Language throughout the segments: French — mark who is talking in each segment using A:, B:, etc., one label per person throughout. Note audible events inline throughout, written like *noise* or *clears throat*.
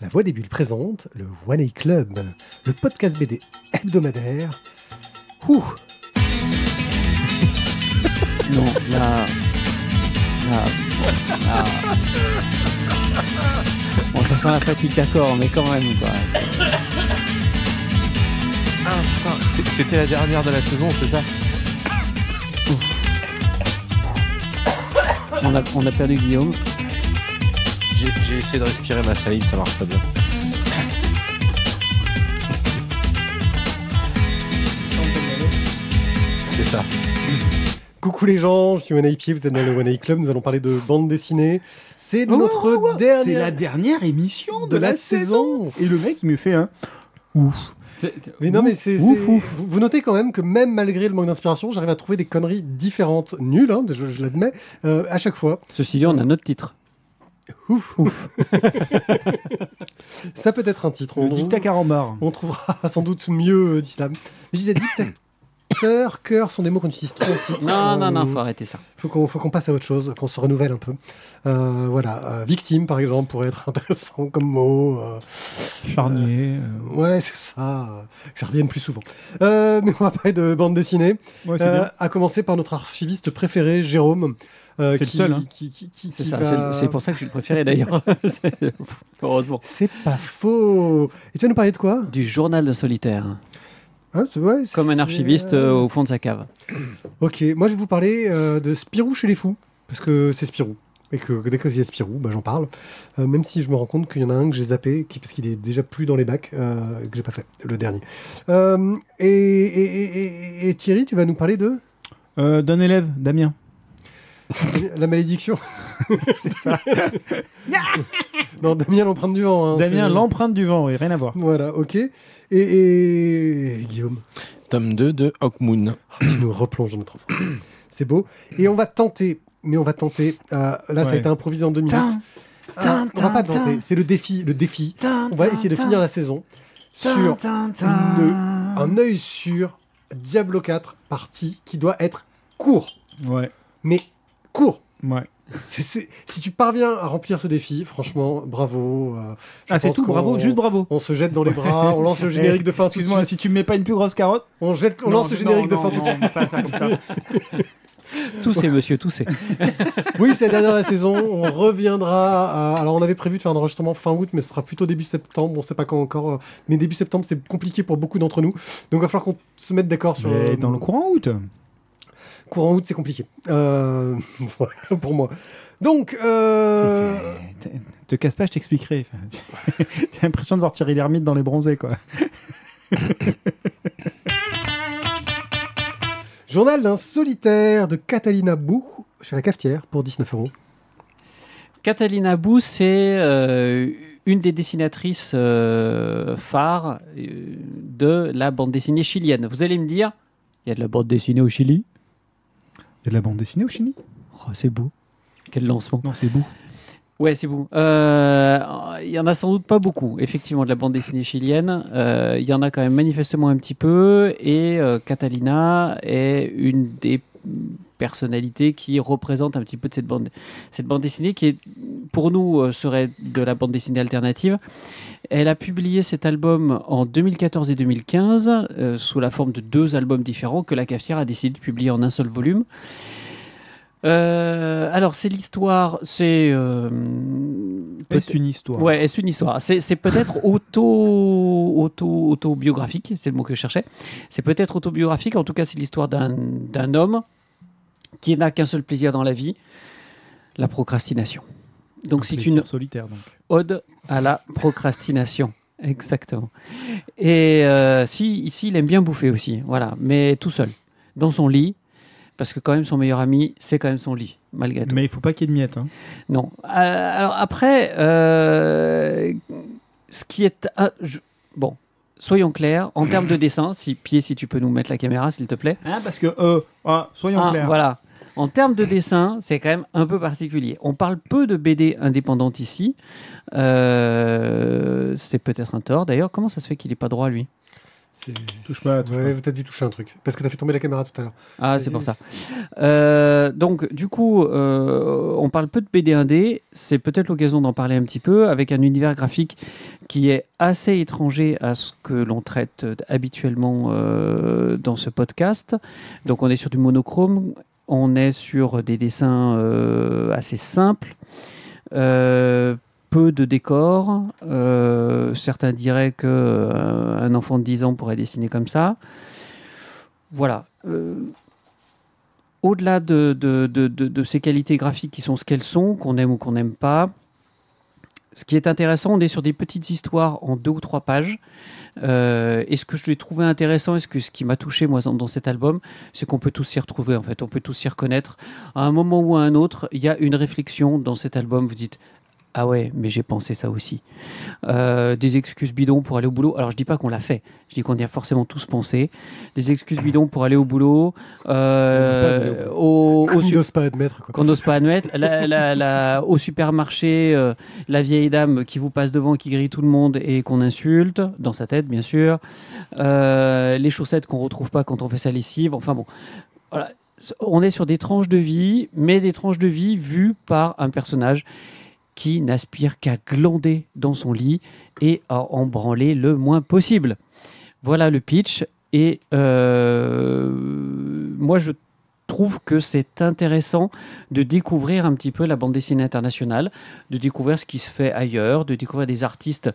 A: La Voix des Bulles présente le One A Club, le podcast BD hebdomadaire. Ouh, *laughs*
B: Non, là. Là. là. Bon, ça sent la fatigue, d'accord, mais quand même, quoi.
C: Ah putain, c'est- c'était la dernière de la saison, c'est ça
B: On a, on a perdu Guillaume.
C: J'ai j'ai essayé de respirer ma salive, ça marche pas bien. C'est ça.
A: coucou les gens, je suis One Pied, vous êtes dans le One Club, nous allons parler de bande dessinée. C'est
D: Oh,
A: notre
D: oh, oh, C'est
A: dernière
D: la dernière émission de,
A: de la saison.
D: Et le mec, il me fait un ouf.
A: Mais non, mais c'est.
D: Ouf,
A: c'est-
D: ouf.
A: Vous vous notez quand même que même malgré le manque d'inspiration, j'arrive à trouver des conneries différentes, nulles, hein, je, je l'admets, euh, à chaque fois.
B: Ceci dit, on a notre titre.
A: Ouf, ouf. *laughs* Ça peut être un titre.
D: Le
A: On,
D: carambar.
A: on trouvera *laughs* sans doute mieux euh, d'islam. Mais je disais dictateur, *coughs* cœur sont des mots qu'on utilise trop en titre.
B: Non, non, non,
A: Euh,
B: faut arrêter ça.
A: faut qu'on faut qu'on passe à autre chose, qu'on se renouvelle un peu. Euh, voilà, euh, victime par exemple pourrait être *laughs* intéressant comme mot. euh,
D: Charnier. euh,
A: ouais, c'est ça, euh, que ça revienne plus souvent. Euh, mais on va parler de bande dessinée.
D: Ouais,
A: Euh, à commencer par notre archiviste préféré, Jérôme. Euh,
D: C'est le seul, hein.
A: qui- qui- qui-
B: C'est
A: qui
B: ça,
A: va-
B: c'est- c'est pour ça que je suis le préféré d'ailleurs. C'est- *laughs* *laughs* Heureusement.
A: C'est pas faux. Et tu vas nous parler de quoi?
B: Du journal d'un solitaire.
A: Ouais,
B: Comme un archiviste euh, au fond de sa cave. *clears throat*
A: Ok, moi je vais vous parler euh, de Spirou chez les fous, parce que c'est Spirou. Et que dès qu'il y a Spirou, bah, j'en parle. Euh, même si je me rends compte qu'il y en a un que j'ai zappé, qui, parce qu'il est déjà plus dans les bacs, euh, que j'ai pas fait, le dernier. Euh, et, et- et- et- et Thierry, tu vas nous parler de?
D: Euh, D'un élève, Damien.
A: La malédiction. *laughs* c'est ça. *laughs* non, Damien l'empreinte du vent. hein,
D: Damien, l'empreinte du vent, oui, rien à voir.
A: Voilà, ok. Et, et- Guillaume,
C: Tome 2 de Hawkmoon.
A: tu nous replonges dans notre enfance. *coughs* c'est beau. Et on va tenter, mais on va tenter. euh, là, ça a
D: Ouais.
A: été improvisé en deux minutes.
D: Tin,
A: Ah,
D: tin,
A: on va pas tenter, c'est le défi, le défi. On va essayer de finir la saison sur une- un œil sur Diablo 4 partie qui doit être court,
D: Ouais,
A: mais court.
D: ouais.
A: C'est- c'est- si tu parviens à remplir ce défi, franchement, bravo. euh,
D: Ah, c'est tout, bravo, juste bravo.
A: On se jette dans les bras, on lance le *laughs* générique de fin tout de
D: Excuse-moi,
A: suite.
D: si tu me mets pas une plus grosse carotte.
A: On, jette, on
D: Non,
A: lance le
D: non,
A: générique de
D: non,
A: fin tout de suite.
D: pas ça, comme ça. *laughs*
B: Toussez, monsieur, toussez.
A: Oui, c'est la dernière de la saison. On reviendra. à- Alors, on avait prévu de faire un enregistrement fin août, mais ce sera plutôt début septembre. On sait pas quand encore. euh, Mais début septembre, c'est compliqué pour beaucoup d'entre nous. Donc, il va falloir qu'on se mette d'accord sur.
D: Mais
A: euh,
D: dans le courant août.
A: Courant août, c'est compliqué. Euh, *laughs* voilà, pour moi. Donc, euh,
D: C'est- c'est- Te casse pas, je t'expliquerai. Enfin, *laughs* J'ai l'impression de voir Thierry Lhermitte dans les bronzés, quoi. *laughs*
A: journal d'un solitaire de Catalina Bou chez la cafetière pour 19 euros.
B: Catalina Bou, c'est euh, une des dessinatrices euh, phares euh, de la bande dessinée chilienne. Vous allez me dire, il y a de la bande dessinée au Chili?
D: Il y a de la bande dessinée au Chili?
B: Oh, C'est beau. Quel lancement.
D: Non, c'est beau.
B: Ouais, c'est beau. Euh, Il y en a sans doute pas beaucoup, effectivement, de la bande dessinée chilienne. Euh, Il y en a quand même manifestement un petit peu. Et euh, Catalina est une des personnalités qui représente un petit peu de cette bande, cette bande dessinée qui est, pour nous euh, serait de la bande dessinée alternative. Elle a publié cet album en 2014 et 2015 euh, sous la forme de deux albums différents que la cafetière a décidé de publier en un seul volume. Euh, alors c'est l'histoire, c'est euh,
D: Est-ce une histoire
B: Ouais, est-ce une histoire? C'est peut-être *laughs* auto, auto, autobiographique, c'est le mot que je cherchais. C'est peut-être autobiographique, en tout cas, c'est l'histoire d'un d'un homme qui n'a qu'un seul plaisir dans la vie, la procrastination. Donc
D: Un
B: c'est une
D: solitaire, donc.
B: ode à la procrastination. *laughs* Exactement. Et euh, si, ici, il aime bien bouffer aussi, voilà, mais tout seul, dans son lit, parce que quand même son meilleur ami, c'est quand même son lit, malgré tout.
D: Mais il faut pas qu'il y ait de miettes. Hein.
B: Non. Euh, alors après, euh, ce qui est... ah, je- bon, soyons clairs, en termes de dessin, si Pied, si tu peux nous mettre la caméra, s'il te plaît.
D: Hein, parce que, euh, ah, soyons
B: Ah,
D: clairs.
B: voilà. En termes de dessin, c'est quand même un peu particulier. On parle peu de BD indépendantes ici. Euh, c'est peut-être un tort. D'ailleurs, comment ça se fait qu'il n'est pas droit, lui?
D: Touche pas, touche
A: Ouais, t'as dû toucher un truc. Parce que t'as fait tomber la caméra tout à l'heure.
B: Ah, c'est pour ça. Euh, donc, du coup, euh, on parle peu de BD 1D. C'est peut-être l'occasion d'en parler un petit peu avec un univers graphique qui est assez étranger à ce que l'on traite habituellement euh, dans ce podcast. Donc, on est sur du monochrome. On est sur des dessins euh, assez simples. Euh, peu de décors. Euh, certains diraient que euh, un enfant de 10 ans pourrait dessiner comme ça. Voilà. Euh, au-delà de, de, de, de- ces qualités graphiques qui sont ce qu'elles sont, qu'on aime ou qu'on n'aime pas, ce qui est intéressant, on est sur des petites histoires en deux ou trois pages. Et ce que je l'ai trouvé intéressant, et ce, que, ce qui m'a touché moi dans, dans cet album, c'est qu'on peut tous s'y retrouver en fait, on peut tous s'y reconnaître. À un moment ou à un autre, il y a une réflexion dans cet album. Vous dites ah ouais, mais j'ai pensé ça aussi. Euh, des excuses bidons pour aller au boulot. Alors je dis pas qu'on l'a fait, je dis qu'on y a forcément tous pensé. Des excuses bidons pour aller au boulot. Euh, au, au
A: On
B: su-
A: n'ose pas admettre.
B: Qu'on n'ose pas admettre. La- la- la- au supermarché, euh, la vieille dame qui vous passe devant, qui grille tout le monde et qu'on insulte, dans sa tête bien sûr. Les chaussettes qu'on retrouve pas quand on fait sa lessive. Enfin bon, voilà. On est sur des tranches de vie, mais des tranches de vie vues par un personnage qui n'aspire qu'à glander dans son lit et à en branler le moins possible. Voilà le pitch. Et euh, moi, je trouve que c'est intéressant de découvrir un petit peu la bande dessinée internationale, de découvrir ce qui se fait ailleurs, de découvrir des artistes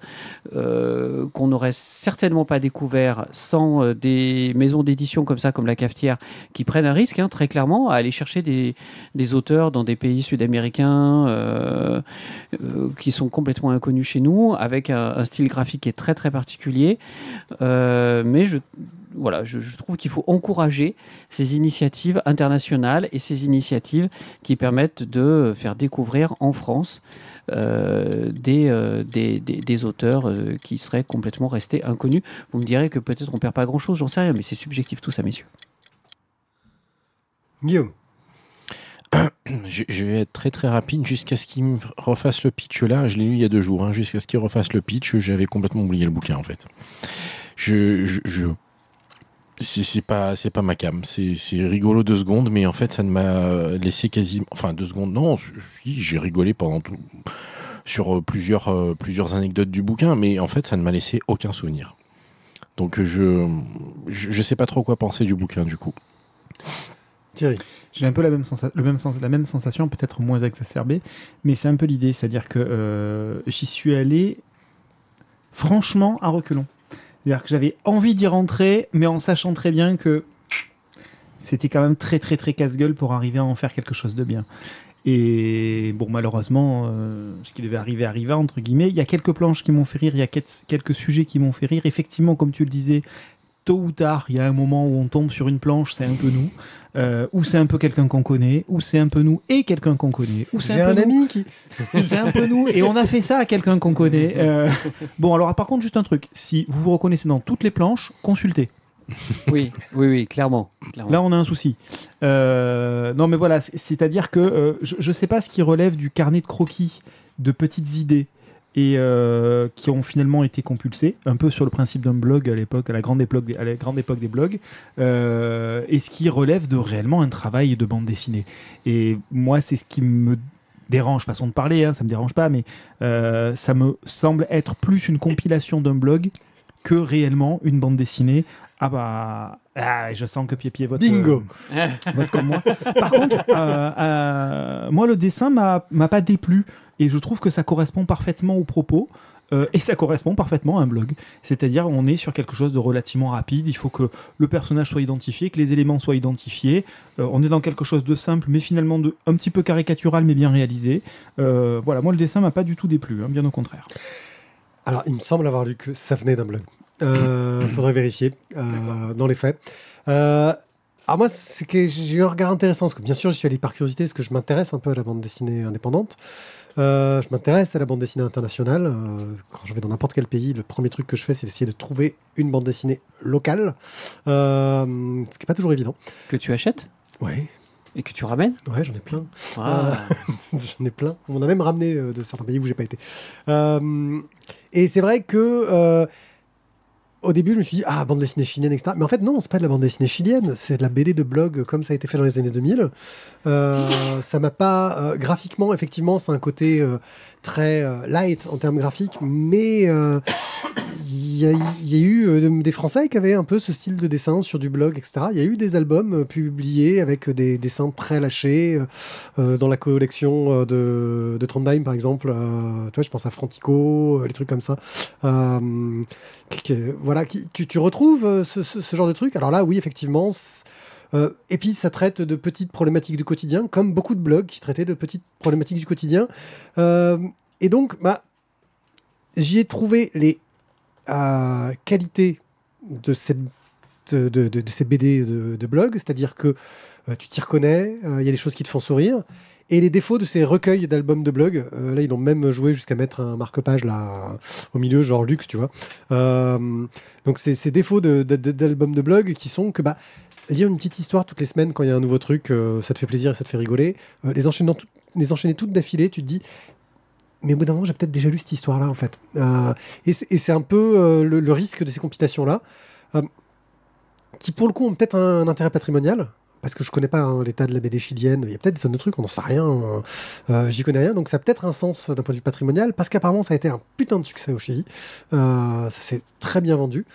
B: euh, qu'on n'aurait certainement pas découvert sans euh, des maisons d'édition comme ça, comme la Cafetière, qui prennent un risque, hein, très clairement, à aller chercher des, auteurs dans des pays sud-américains euh, qui sont complètement inconnus chez nous, avec un, un style graphique qui est très très particulier. Mais je, voilà, je, je trouve qu'il faut encourager ces initiatives internationales et ces initiatives qui permettent de faire découvrir en France euh, des, euh, des, des- des auteurs euh, qui seraient complètement restés inconnus. Vous me direz que peut-être on perd pas grand-chose, j'en sais rien, mais c'est subjectif tout ça, messieurs.
A: Guillaume. *coughs*
C: Je, je vais être très très rapide jusqu'à ce qu'il me refasse le pitch là. Je l'ai lu il y a deux jours. hein. Jusqu'à ce qu'il refasse le pitch, j'avais complètement oublié le bouquin en fait. Je, je, je- c'est c'est pas c'est pas ma cam. C'est c'est rigolo deux secondes, mais en fait ça ne m'a laissé quasiment. Enfin deux secondes. Non, si j'ai rigolé pendant tout sur euh, plusieurs euh, plusieurs anecdotes du bouquin, mais en fait ça ne m'a laissé aucun souvenir. Donc je, je je sais pas trop quoi penser du bouquin du coup.
A: Thierry.
D: J'ai un peu la même, le même sens, la même sensation, peut-être moins exacerbée, mais c'est un peu l'idée. C'est-à-dire que euh, j'y suis allé franchement à reculons. C'est-à-dire que j'avais envie d'y rentrer, mais en sachant très bien que c'était quand même très très très casse-gueule pour arriver à en faire quelque chose de bien. Et bon, malheureusement, euh, ce qui devait arriver arriva, entre guillemets. Il y a quelques planches qui m'ont fait rire, il y a quel- quelques sujets qui m'ont fait rire. Effectivement, comme tu le disais, tôt ou tard, il y a un moment où on tombe sur une planche, c'est un peu nous. Euh, ou c'est un peu quelqu'un qu'on connaît, ou c'est un peu nous et quelqu'un qu'on connaît, ou c'est un,
A: un
D: peu nous,
A: ami qui.
D: c'est un peu nous et on a fait ça à quelqu'un qu'on connaît. Euh, *laughs* bon, alors par contre, juste un truc, si vous vous reconnaissez dans toutes les planches, consultez. *laughs*
B: Oui, oui, oui, clairement. clairement.
D: Là, on a un souci. Euh, non, mais voilà, c'est- c'est-à-dire que euh, je ne sais pas ce qui relève du carnet de croquis de petites idées et euh, qui ont finalement été compulsées, un peu sur le principe d'un blog à l'époque, à la grande époque, des- à la grande époque des blogs, euh, et ce qui relève de réellement un travail de bande dessinée. Et moi, c'est ce qui me dérange, façon de parler, hein, ça me dérange pas, mais euh, ça me semble être plus une compilation d'un blog que réellement une bande dessinée. Ah bah, ah, je sens que Pied vote.
A: Bingo.
D: vote comme moi. Par contre, moi le dessin m'a pas déplu et je trouve que ça correspond parfaitement au propos. euh, et ça correspond parfaitement à un blog. C'est-à-dire, on est sur quelque chose de relativement rapide. Il faut que le personnage soit identifié, que les éléments soient identifiés. Euh, on est dans quelque chose de simple, mais finalement de, un petit peu caricatural, mais bien réalisé. Euh, voilà, moi le dessin m'a pas du tout déplu, hein, bien au contraire.
A: Alors, il me semble avoir lu que ça venait d'un blog. Euh, *clears throat* faudrait vérifier dans les faits. Alors moi, c'est que j'ai eu un regard intéressant, parce que bien sûr, je suis allé par curiosité, parce que je m'intéresse un peu à la bande dessinée indépendante. Euh, je m'intéresse à la bande dessinée internationale. Euh, quand je vais dans n'importe quel pays, le premier truc que je fais, c'est d'essayer de trouver une bande dessinée locale, euh, ce qui n'est pas toujours évident.
B: Que tu achètes
A: Ouais,
B: et que tu ramènes
A: ouais, j'en ai plein.
B: Ah. *laughs*
A: J'en ai plein. On a même ramené de certains pays où j'ai pas été. Et c'est vrai que au début, je me suis dit, ah, bande dessinée chilienne, etc. Mais en fait, non, c'est pas de la bande dessinée chilienne, c'est de la BD de blog comme ça a été fait dans les années 2000. Euh, *laughs* ça m'a pas. euh, graphiquement, effectivement, c'est un côté euh, très euh, light en termes graphiques, mais y, a- y a eu euh, des Français qui avaient un peu ce style de dessin sur du blog, etc. Il y a eu des albums euh, publiés avec des dessins très lâchés euh, dans la collection de, de Trondheim, par exemple. Tu vois, je pense à Frontico, euh, les trucs comme ça. Voilà, tu, retrouves ce, genre de truc. Alors là, oui, effectivement. et puis, ça traite de petites problématiques du quotidien, comme beaucoup de blogs qui traitaient de petites problématiques du quotidien. Et donc, bah, j'y ai trouvé les euh, qualités de cette BD de, blog, c'est-à-dire que euh, tu t'y reconnais, euh, il y a des choses qui te font sourire, et les défauts de ces recueils d'albums de blog, euh, là ils ont même joué jusqu'à mettre un marque-page là au milieu, genre luxe, tu vois. Euh, donc ces défauts d'albums de blog qui sont que bah lire une petite histoire toutes les semaines quand il y a un nouveau truc, euh, ça te fait plaisir et ça te fait rigoler. Euh, les, enchaînant les enchaîner toutes d'affilée, tu te dis mais au bout d'un moment, j'ai peut-être déjà lu cette histoire-là, en fait. Euh, et c'est un peu euh, le, risque de ces compilations-là, euh, qui pour le coup ont peut-être un, intérêt patrimonial, parce que je connais pas hein, l'état de la BD chilienne. Il y a peut-être des tonnes de trucs, on n'en sait rien. euh, J'y connais rien, donc ça a peut-être un sens d'un point de vue patrimonial, parce qu'apparemment ça a été un putain de succès au Chili. Ça s'est très bien vendu.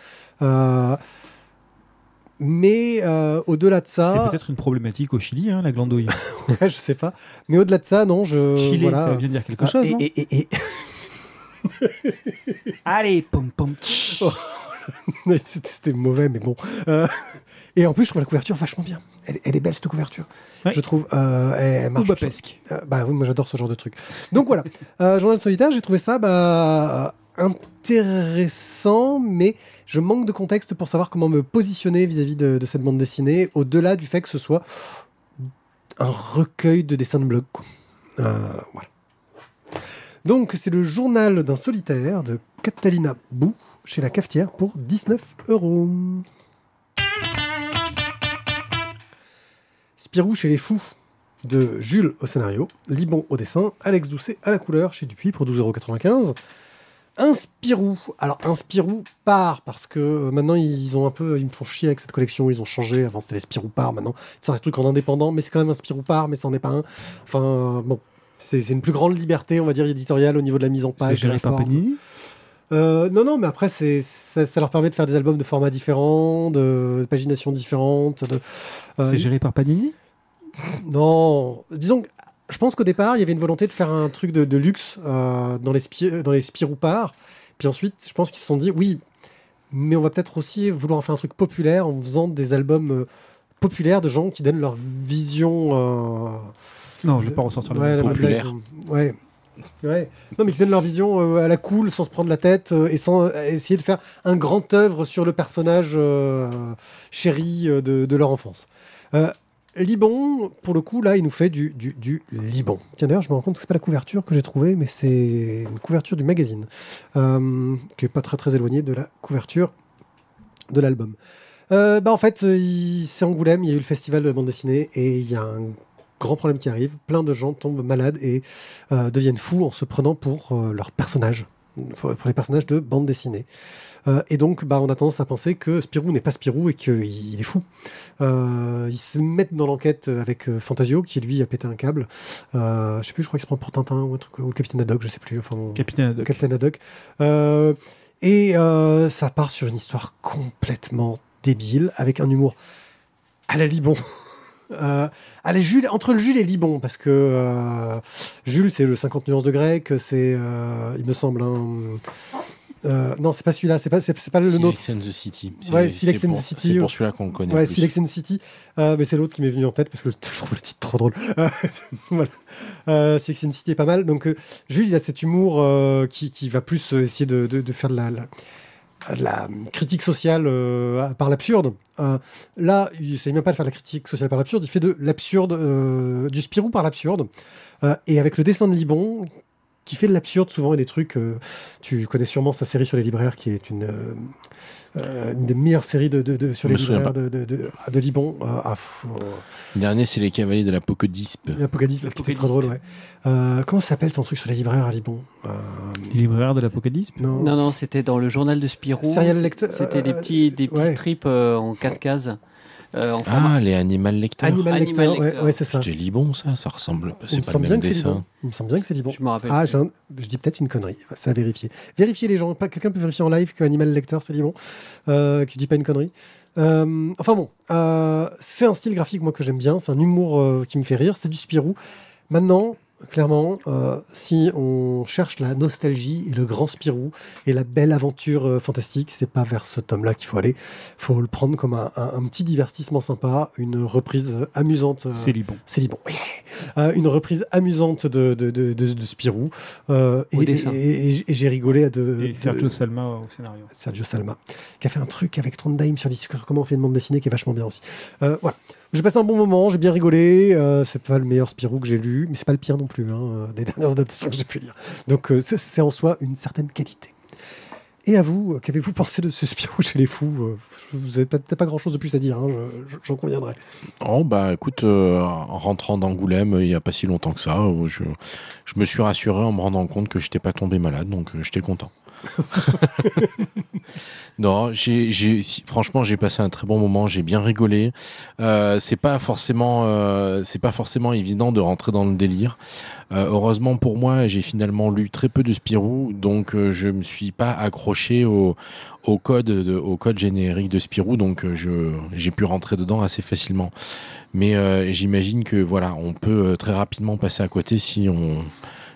A: Mais euh, au-delà de
D: C'est
A: ça,
D: peut-être une problématique au Chili, hein, la glandouille. *laughs*
A: ouais, je sais pas. Mais au-delà de ça, non, je
D: Chili,
A: voilà.
D: ça vient de dire quelque
A: Ah,
D: chose,
A: et-
D: non
A: et- et- et- *laughs*
D: Allez, pom pom. *laughs*
A: Ouais, C'était mauvais, mais bon. Euh, et en plus, je trouve la couverture vachement bien. Elle, elle est belle, cette couverture.
D: Ouais.
A: Je trouve. Euh, elle, elle marche.
D: Oubapesque.
A: Euh, bah oui, moi j'adore ce genre de truc. Donc voilà. Euh, Journal solitaire, j'ai trouvé ça bah, intéressant, mais je manque de contexte pour savoir comment me positionner vis-à-vis de, cette bande dessinée, au-delà du fait que ce soit un recueil de dessins de blog. Euh, voilà. Donc c'est le journal d'un solitaire de Catalina Bou chez la cafetière pour 19 euros. Spirou chez les fous de Jules au scénario, Libon au dessin, Alex Doucet à la couleur chez Dupuis pour 12,95€. Un Spirou. Alors, un Spirou part parce que euh, maintenant ils ont un peu. Ils me font chier avec cette collection. Ils ont changé. Avant c'était les Spirou part. Maintenant, c'est un truc en indépendant, mais c'est quand même un Spirou part, mais c'en est pas un. Enfin, euh, bon. C'est c'est une plus grande liberté, on va dire, éditoriale au niveau de la mise en
D: C'est
A: page. de
D: géré par. Panini.
A: Euh, non, non, mais après, c'est, ça, ça leur permet de faire des albums de formats différents, de, de paginations différentes. De,
D: C'est géré par Panini
A: non, disons que je pense qu'au départ, il y avait une volonté de faire un truc de, de luxe euh, dans les, spi- dans les Spiroupards. Puis ensuite, je pense qu'ils se sont dit, oui, mais on va peut-être aussi vouloir en faire un truc populaire en faisant des albums euh, populaires de gens qui donnent leur vision. euh,
D: Non, je vais pas ressortir le
A: ouais,
D: même.
A: la
C: Populaire.
A: blague, ouais. Ouais. Non, mais qui donnent leur vision euh, à la cool, sans se prendre la tête, euh, et sans euh, essayer de faire un grand œuvre sur le personnage euh, chéri euh, de, de leur enfance. Libon, pour le coup, là, il nous fait du, du, du Libon. Tiens, d'ailleurs, je me rends compte que c'est pas la couverture que j'ai trouvée, mais c'est une couverture du magazine, euh, qui est pas très très éloignée de la couverture de l'album. Euh, bah, en fait, euh, c'est Angoulême, il y a eu le festival de la bande dessinée, et il y a un grand problème qui arrive. Plein de gens tombent malades et deviennent fous en se prenant pour leurs personnages, pour, les personnages de bande dessinée. Euh, et donc, bah, on a tendance à penser que Spirou n'est pas Spirou et qu'il est fou. Euh, ils se mettent dans l'enquête avec euh, Fantasio, qui lui a pété un câble. Euh, je sais plus, je crois qu'il se prend pour Tintin ou, un truc, ou le Capitaine Haddock, je sais plus. Enfin,
D: Capitaine Haddock.
A: Captain Haddock. Et ça part sur une histoire complètement débile, avec un humour à la Libon. Euh, allez, Jules, entre le Jules et Libon, parce que euh, Jules, c'est le 50 nuances de grec, c'est, euh, il me semble, non, c'est pas celui-là, c'est pas, c'est, pas le, nôtre.
C: Silex and the City. C'est-
A: Ouais, Silex and the
C: pour-
A: City,
C: C'est pour celui-là qu'on connaît.
A: Ouais,
C: plus.
A: Silex and City, mais c'est l'autre qui m'est venu en tête parce que je trouve le titre trop drôle. *laughs* Voilà. Silex and City est pas mal. Donc, Jules, il a cet humour qui, qui va plus essayer de, de- de faire de la, la- de la critique sociale euh, par l'absurde. Euh, là, il essaye même pas de faire de la critique sociale par l'absurde, il fait de l'absurde, euh, du Spirou par l'absurde. Euh, et avec le dessin de Libon, qui fait de l'absurde souvent et des trucs. euh, tu connais sûrement sa série sur les libraires qui est une, euh, une des meilleures séries de, de- de- sur les libraires de, de, de, ah, de Libon. Ah, oh.
C: Dernier, c'est les cavaliers de l'Apocodispe.
A: L'Apocalypse, qui était très drôle, ouais. Euh, comment s'appelle son truc sur les libraires à Libon Euh,
D: Les libraires de l'Apocalypse
A: Non.
B: Non, non, c'était dans le journal de Spirou. C'était des
A: euh,
B: petits, des petits
A: ouais.
B: strips euh, en quatre cases. Euh, en format.
C: Ah, les Animal Lecteurs.
A: Animal,
B: Animal
A: Lecteur, ouais,
B: Lecteur.
A: ouais, c'est ça.
C: C'était Libon, ça Ça ressemble. C'est pas le même
A: que c'est
C: dessin.
A: Libon. Il me semble bien que c'est Libon.
B: Je me rappelle.
A: Ah, un- je dis peut-être une connerie. C'est à vérifier. Vérifiez les gens. Quelqu'un peut vérifier en live que Animal Lecteur, c'est Libon. Euh, que je dis pas une connerie. Euh, enfin bon, euh, c'est un style graphique moi que j'aime bien. C'est un humour euh, qui me fait rire. C'est du Spirou. Maintenant, clairement, euh, si on cherche la nostalgie et le grand Spirou et la belle aventure euh, fantastique, c'est pas vers ce tome-là qu'il faut aller. faut le prendre comme un, un- un petit divertissement sympa, une reprise euh, amusante. euh,
D: C'est Libon.
A: c'est Libon. Yeah. Euh, une reprise amusante de, de, de, de- de Spirou. Euh,
B: Au
A: et,
B: dessin.
A: et- et- et j'ai rigolé à de,
D: Et
A: de-
D: Sergio Salma au scénario.
A: Sergio Salma, qui a fait un truc avec Trondheim sur Discord, comment on fait une bande dessinée qui est vachement bien aussi. Euh, voilà. J'ai passé un bon moment, j'ai bien rigolé. euh, c'est pas le meilleur Spirou que j'ai lu, mais c'est pas le pire non plus, hein, euh, des *laughs* dernières adaptations que j'ai pu lire. Donc euh, c'est- en soi une certaine qualité. Et à vous, euh, qu'avez-vous pensé de ce Spirou chez les fous Vous avez peut-être pas grand-chose de plus à dire, hein, je- je- j'en conviendrai.
C: Oh, bah écoute, en rentrant d'Angoulême il n'y a pas si longtemps que ça, je, je me suis rassuré en me rendant compte que je n'étais pas tombé malade, donc j'étais content. *laughs* non, franchement, j'ai passé un très bon moment, j'ai bien rigolé. Euh, c'est pas forcément, euh, c'est pas forcément évident de rentrer dans le délire. Euh, heureusement pour moi, j'ai finalement lu très peu de Spirou, donc je me suis pas accroché au, code, générique de Spirou, donc j'ai pu rentrer dedans assez facilement. Mais j'imagine que voilà, on peut très rapidement passer à côté si on,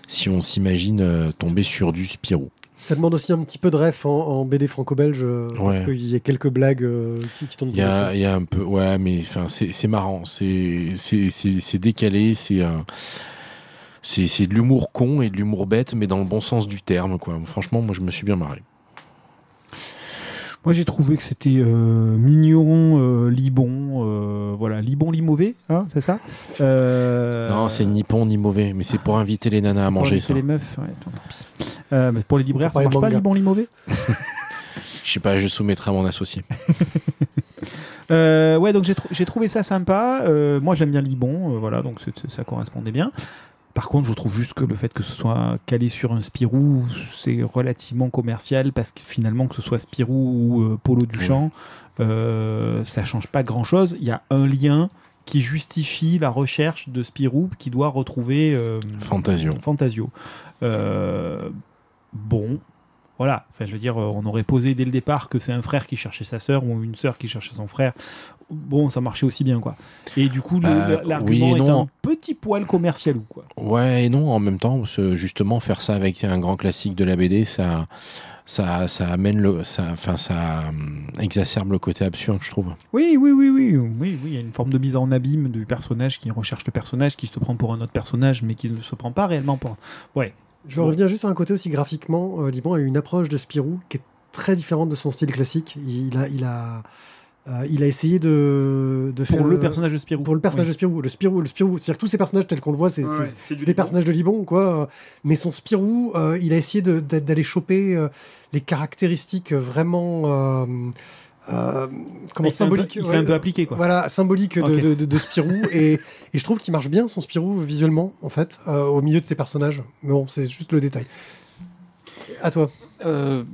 C: si on s'imagine tomber sur du Spirou.
A: Ça demande aussi un petit peu de ref en, en BD franco-belge, euh, parce
C: Ouais.
A: qu'il y a quelques blagues euh, qui, qui tournent
C: Il y a, un peu, ouais, mais enfin, c'est marrant, c'est décalé, c'est un c'est de l'humour con et de l'humour bête, mais dans le bon sens du terme, quoi. Franchement, moi, je me suis bien marré.
D: Moi, j'ai trouvé que c'était euh, mignon, euh, libon, euh, voilà, libon, limové, hein, c'est ça? Euh,
C: Non, c'est ni bon ni mauvais, mais c'est pour inviter les nanas à
D: pour
C: manger, ça.
D: les meufs, ouais. Euh, mais pour les libraires, ça marche pas, libon, limové
C: Je sais pas, je soumettrai à mon associé. *laughs*
D: Euh, ouais, donc j'ai trou- j'ai trouvé ça sympa. Euh, moi, j'aime bien Libon, euh, voilà, donc ça correspondait bien. Par contre, je trouve juste que le fait que ce soit calé sur un Spirou, c'est relativement commercial parce que finalement, que ce soit Spirou ou euh, Polo Duchamp, euh, ça change pas grand chose. Il y a un lien qui justifie la recherche de Spirou qui doit retrouver euh,
C: Fantasio.
D: Fantasio. Euh, bon, voilà. Enfin, je veux dire, euh, on aurait posé dès le départ que c'est un frère qui cherchait sa sœur ou une sœur qui cherchait son frère. Bon, ça marchait aussi bien, quoi. Et du coup, le- l'argument
C: oui
D: est
C: non.
D: un petit poil commercial ou quoi.
C: Ouais et non, en même temps, justement, faire ça avec un grand classique de la BD, ça, ça, ça amène le, ça, enfin, ça hum, exacerbe le côté absurde, je trouve.
D: Oui, oui, oui, oui, oui, oui. Il y a une forme de mise en abîme du personnage qui recherche le personnage, qui se prend pour un autre personnage, mais qui ne se prend pas réellement pour. Ouais.
A: Je veux revenir juste sur un côté aussi graphiquement. Euh, Liban a une approche de Spirou qui est très différente de son style classique. Il a, il a, euh, il a essayé de, de
D: Pour
A: faire
D: le personnage de Spirou.
A: pour le personnage
D: Oui.
A: de Spirou. Le Spirou, le Spirou, c'est-à-dire tous ces personnages tels qu'on le voit, c'est
D: Ouais,
A: des
D: Libon.
A: personnages de Libon, quoi. Mais son Spirou, euh, il a essayé d'aller choper euh, les caractéristiques vraiment euh, comment
D: Il s'est un peu-
A: ouais,
D: un appliqué, quoi.
A: Voilà, symbolique de,
D: Ok.
A: de, de- de Spirou. *laughs* et, et je trouve qu'il marche bien, son Spirou, visuellement, en fait, euh, au milieu de ses personnages. Mais bon, c'est juste le détail. À toi.
B: Euh,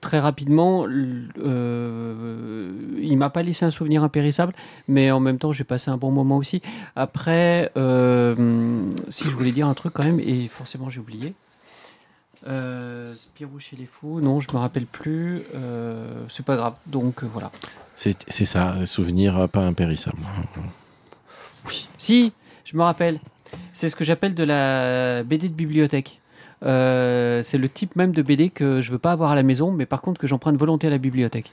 B: très rapidement, euh, il m'a pas laissé un souvenir impérissable, mais en même temps, j'ai passé un bon moment aussi. Après, euh, si je voulais dire un truc quand même, et forcément j'ai oublié. Euh, Spirou chez les fous, non, je me rappelle plus. euh, c'est pas grave, donc euh, voilà.
C: C'est c'est ça, un souvenir euh, pas impérissable.
B: Si, je me rappelle. C'est ce que j'appelle de la BD de bibliothèque. Euh, c'est le type même de BD que je veux pas avoir à la maison, mais par contre que j'emprunte volonté à la bibliothèque.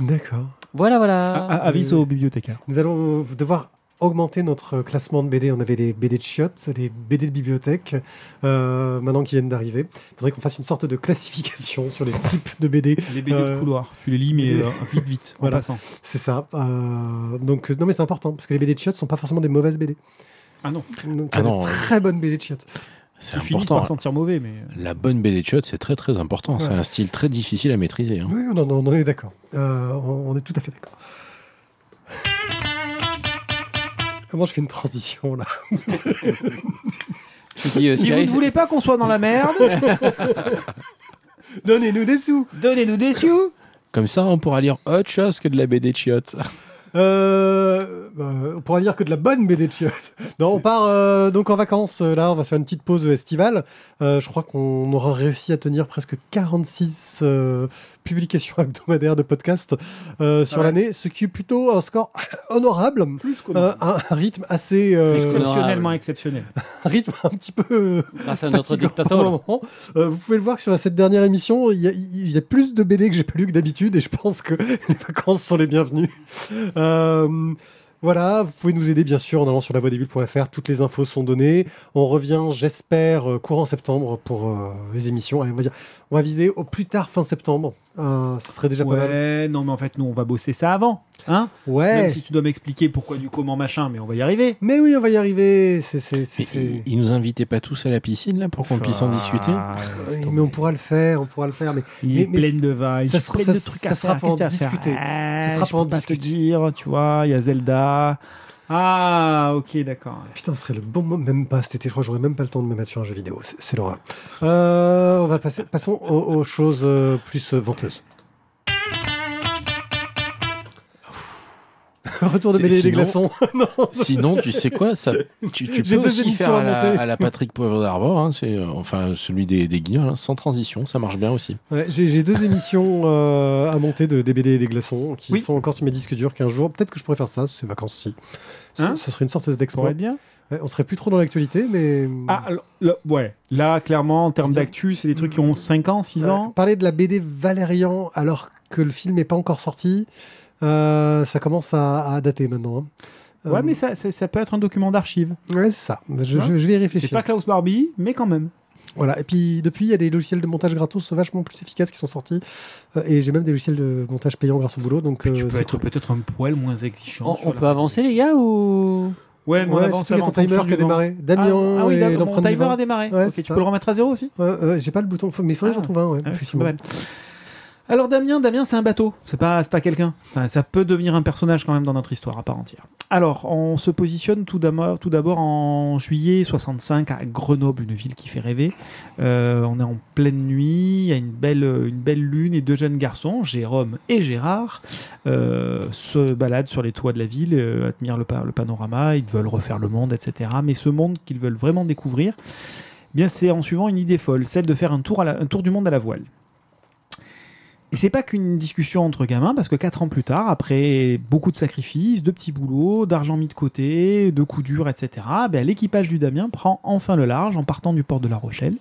A: D'accord.
B: Voilà, voilà.
D: Ah, ah, avis aux bibliothécaires.
A: Nous allons devoir augmenter notre classement de BD. On avait des BD de chiottes, des BD de bibliothèque, euh, maintenant qui viennent d'arriver. Il faudrait qu'on fasse une sorte de classification sur les types de BD.
D: Les BD
A: Euh,
D: de couloir. Tu les lis, mais
A: BD.
D: euh, vite, vite, en
A: Voilà.
D: passant.
A: C'est ça. Euh, donc, non, mais c'est important, parce que les BD de chiottes sont pas forcément des mauvaises BD.
D: Ah non.
A: Donc,
C: Ah non,
A: très bonnes BD de chiottes.
C: C'est
D: finissent par
C: important.
D: sentir mauvais, mais.
C: La bonne BD de shot, c'est très très important. C'est un style très difficile à maîtriser. hein.
A: Oui, on, en- on en est d'accord. Euh, on, on est tout à fait d'accord. Comment je fais une transition là
B: Je dis, euh,
D: Si vous
B: Thierry,
D: ne voulez pas qu'on soit dans la merde, *laughs*
A: Donnez-nous des sous
D: donnez-nous des sous.
C: Comme ça, on pourra lire autre chose que de la BD de chiottes.
A: Euh, bah, on pourra lire que de la bonne BD de chiottes. Non, on part euh, donc en vacances. euh, Là, on va se faire une petite pause estivale. Euh, je crois qu'on aura réussi à tenir presque 46 euh, publications *laughs* hebdomadaires de podcasts euh, sur
D: Ouais.
A: l'année, ce qui est plutôt un score honorable.
D: Plus
A: Euh, un, un rythme assez, euh,
B: Plus
D: Exceptionnellement exceptionnel. *laughs*
A: un rythme un petit peu
B: grâce à notre dictateur.
A: Euh, vous pouvez le voir que sur cette dernière émission, il y, a, il y a plus de BD que j'ai pas lu que d'habitude et je pense que *laughs* les vacances sont les bienvenues. Euh, voilà, vous pouvez nous aider bien sûr en allant sur lavoidesbulles.fr, toutes les infos sont données. On revient, j'espère, courant septembre pour euh, les émissions. Allez, on va dire, on va viser au plus tard fin septembre. Euh, ça serait déjà pas mal.
D: Ouais, non, mais en fait, nous, on va bosser ça avant. Hein
A: Ouais.
D: Même si tu dois m'expliquer pourquoi du comment machin, mais on va y arriver.
A: Mais oui, on va y arriver. C'est, c'est, c'est,
C: Mais
A: c'est-
C: ils, nous invitaient pas tous à la piscine là pour qu'on puisse en discuter?
D: Ah, laisse
A: Oui, mais on pourra le faire, on pourra le faire. Mais
D: Il est
A: mais- mais
D: plein de vibes,
A: ça sera-
D: plein
A: ça-
D: de trucs
A: ça
D: à
A: sera
D: faire.
A: pour en discuter.
D: Ah,
A: Ça sera
D: je
A: pour en discuter.
D: dire, tu vois, il y a Zelda. Ah, ok, d'accord.
A: Putain, ce serait le bon moment, même pas cet été, je crois que j'aurais même pas le temps de me mettre sur un jeu vidéo, c'est l'horreur. Euh, on va passer, passons aux, aux choses euh, plus euh, venteuses. Retour de
C: C'est-
A: BD et des
C: sinon-
A: glaçons. *laughs* non,
C: Sinon, tu sais quoi ça, Tu, peux aussi faire
A: à
C: à la, à la Patrick Poivre d'Arvor, hein, c'est euh, enfin celui des, des guillemets, hein, sans transition, ça marche bien aussi.
A: Ouais, J'ai deux émissions *laughs* euh, à monter de des BD et des glaçons qui
D: Oui.
A: sont encore sur mes disques durs qu'un jour, peut-être que je pourrais faire ça, ces vacances-ci. Ce,
D: Hein
A: ce serait une sorte d'exploit.
D: bien.
A: Ouais, on serait plus trop dans l'actualité, mais.
D: Ah, alors, là, ouais. Là, clairement, en termes d'actu, c'est des trucs qui ont 5 ans, 6
A: Euh,
D: ans.
A: parler de la BD Valérian alors que le film n'est pas encore sorti, euh, ça commence à, à dater maintenant. hein.
D: Ouais,
A: Euh,
D: mais ça, ça, ça peut être un document d'archive.
A: Ouais, c'est ça. Je,
D: Hein
A: je- je vais y
D: C'est
A: réfléchir.
D: pas Klaus Barbie, mais quand même.
A: Voilà. Et puis, depuis, il y a des logiciels de montage gratos vachement plus efficaces qui sont sortis. Euh, et j'ai même des logiciels de montage payants grâce au boulot. Donc,
D: tu
A: euh,
D: peux
A: c'est
D: être
A: cool.
D: peut-être un poil moins exigeant.
B: On,
D: sur
B: on
D: la
B: peut avancer, les gars, ou?
D: Ouais, mais on
A: Ouais,
D: avance avant
A: ton timer
D: fonction
A: qui a
D: du vent.
A: démarré. Damien
D: ah, oui,
A: et
D: d'accord, mon
A: l'empreinte du
D: timer
A: vent.
D: a démarré.
A: Ouais,
D: ok,
A: c'est
D: tu
A: ça.
D: peux le remettre à zéro aussi
A: Euh, euh, j'ai pas le bouton, faut- mais il faudrait que j'en
D: Ah.
A: trouve un. Ouais,
D: Ouais, c'est
A: effectivement.
D: pas mal. Alors Damien, Damien c'est un bateau, c'est pas, pas quelqu'un. Enfin, ça peut devenir un personnage quand même dans notre histoire à part entière. Alors, on se positionne tout d'abord, en juillet 65 à Grenoble, une ville qui fait rêver. Euh, on est en pleine nuit, il y a une belle, une belle lune et deux jeunes garçons, Jérôme et Gérard, euh, se baladent sur les toits de la ville, euh, admirent le, pa- le panorama, ils veulent refaire le monde, etc. Mais ce monde qu'ils veulent vraiment découvrir, eh bien c'est en suivant une idée folle, celle de faire un tour, un tour du monde à la voile. Et c'est pas qu'une discussion entre gamins, parce que quatre ans plus tard, après beaucoup de sacrifices, de petits boulots, d'argent mis de côté, de coups durs, etc., ben, l'équipage du Damien prend enfin le large en partant du port de La Rochelle.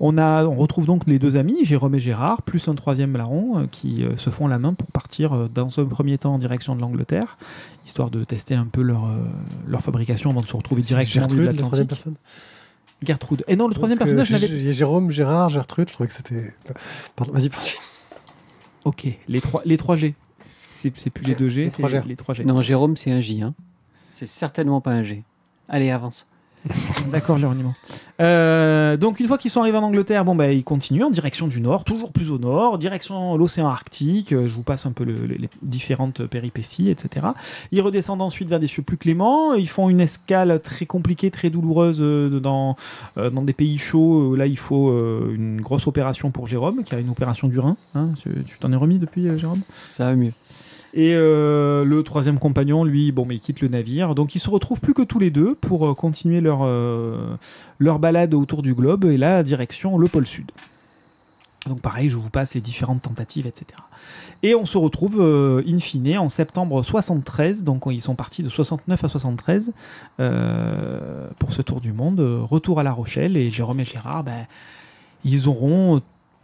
D: On, a, on retrouve donc les deux amis, Jérôme et Gérard, plus un troisième larron, euh, qui euh, se font la main pour partir euh, dans un premier temps en direction de l'Angleterre, histoire de tester un peu leur, leur fabrication avant de se retrouver directement de
A: Gertrude, la troisième
D: l'Atlantique.
A: personne.
D: Gertrude. Et non, le troisième
A: Parce
D: personnage
A: a Jérôme, Gérard, Gertrude, je trouvais que c'était. Pardon, vas-y, poursuis.
D: Ok, les trois, les 3G. C'est c'est plus les 2G,
A: Les
D: c'est
A: 3G.
D: les 3G.
B: Non, Jérôme, c'est un J. Hein. C'est certainement pas un G. Allez, avance. *laughs*
D: D'accord, Géronimo. Euh, donc, une fois qu'ils sont arrivés en Angleterre, bon, bah, ils continuent en direction du nord, toujours plus au nord, direction l'océan Arctique. Euh, je vous passe un peu le- le- les différentes péripéties, etc. Ils redescendent ensuite vers des cieux plus cléments. Ils font une escale très compliquée, très douloureuse euh, dans, euh, dans des pays chauds. Là, il faut une grosse opération pour Jérôme, qui a une opération du rein. Hein. Tu t'en es remis depuis, Jérôme?
B: Ça va mieux.
D: Et euh, le troisième compagnon, lui, bon, mais il quitte le navire. Donc ils se retrouvent plus que tous les deux pour euh, continuer leur, euh, leur balade autour du globe et là, direction le pôle sud. Donc pareil, je vous passe les différentes tentatives, etc. Et on se retrouve in fine en septembre 73, donc ils sont partis de 69 à 73 euh, pour ce tour du monde. Retour à La Rochelle et Jérôme et Gérard, ben, ils auront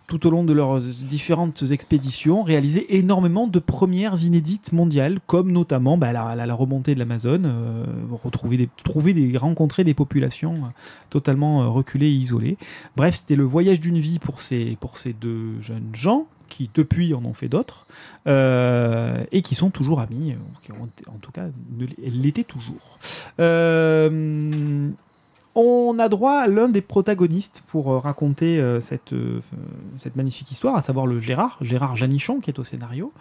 D: tout au long de leurs différentes expéditions réalisé énormément de premières inédites mondiales, comme notamment bah, la, remontée de l'Amazone, euh, retrouver trouver des, rencontrer des populations euh, totalement euh, reculées et isolées. Bref, c'était le voyage d'une vie pour ces, deux jeunes gens qui depuis en ont fait d'autres et qui sont toujours amis, qui ont- en tout cas l'étaient toujours. On a droit à l'un des protagonistes pour euh, raconter euh, euh, cette magnifique histoire, à savoir le Gérard, Gérard Janichon, qui est au scénario,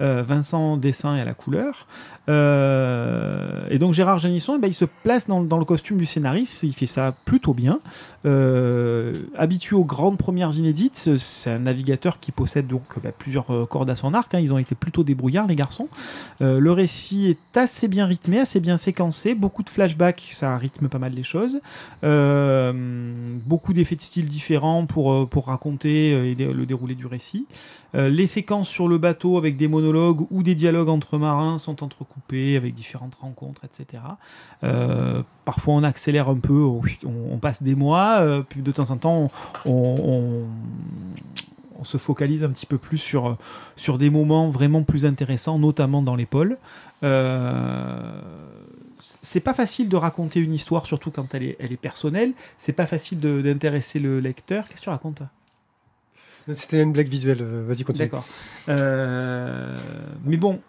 D: euh, Vincent dessin et à la couleur. Euh, et donc Gérard Janichon, eh ben, il se place dans, le costume du scénariste, il fait ça plutôt bien. Euh, habitué aux grandes premières inédites, c'est un navigateur qui possède donc bah, plusieurs cordes à son arc. hein. Ils ont été plutôt débrouillards, les garçons. Le récit est assez bien rythmé, assez bien séquencé. Beaucoup de flashbacks, ça rythme pas mal les choses. Beaucoup d'effets de style différents pour, pour raconter et le déroulé du récit. Euh, les séquences sur le bateau avec des monologues ou des dialogues entre marins sont entrecoupés avec différentes rencontres, etc. Euh, parfois on accélère un peu, on, passe des mois, euh, puis de temps en temps on, se focalise un petit peu plus sur, sur des moments vraiment plus intéressants, notamment dans les pôles. C'est pas facile de raconter une histoire, surtout quand elle est, elle est personnelle. C'est pas facile d'intéresser le lecteur. Qu'est-ce que tu racontes
A: C'était une blague visuelle. euh, Vas-y, continue.
D: D'accord. Euh, mais bon,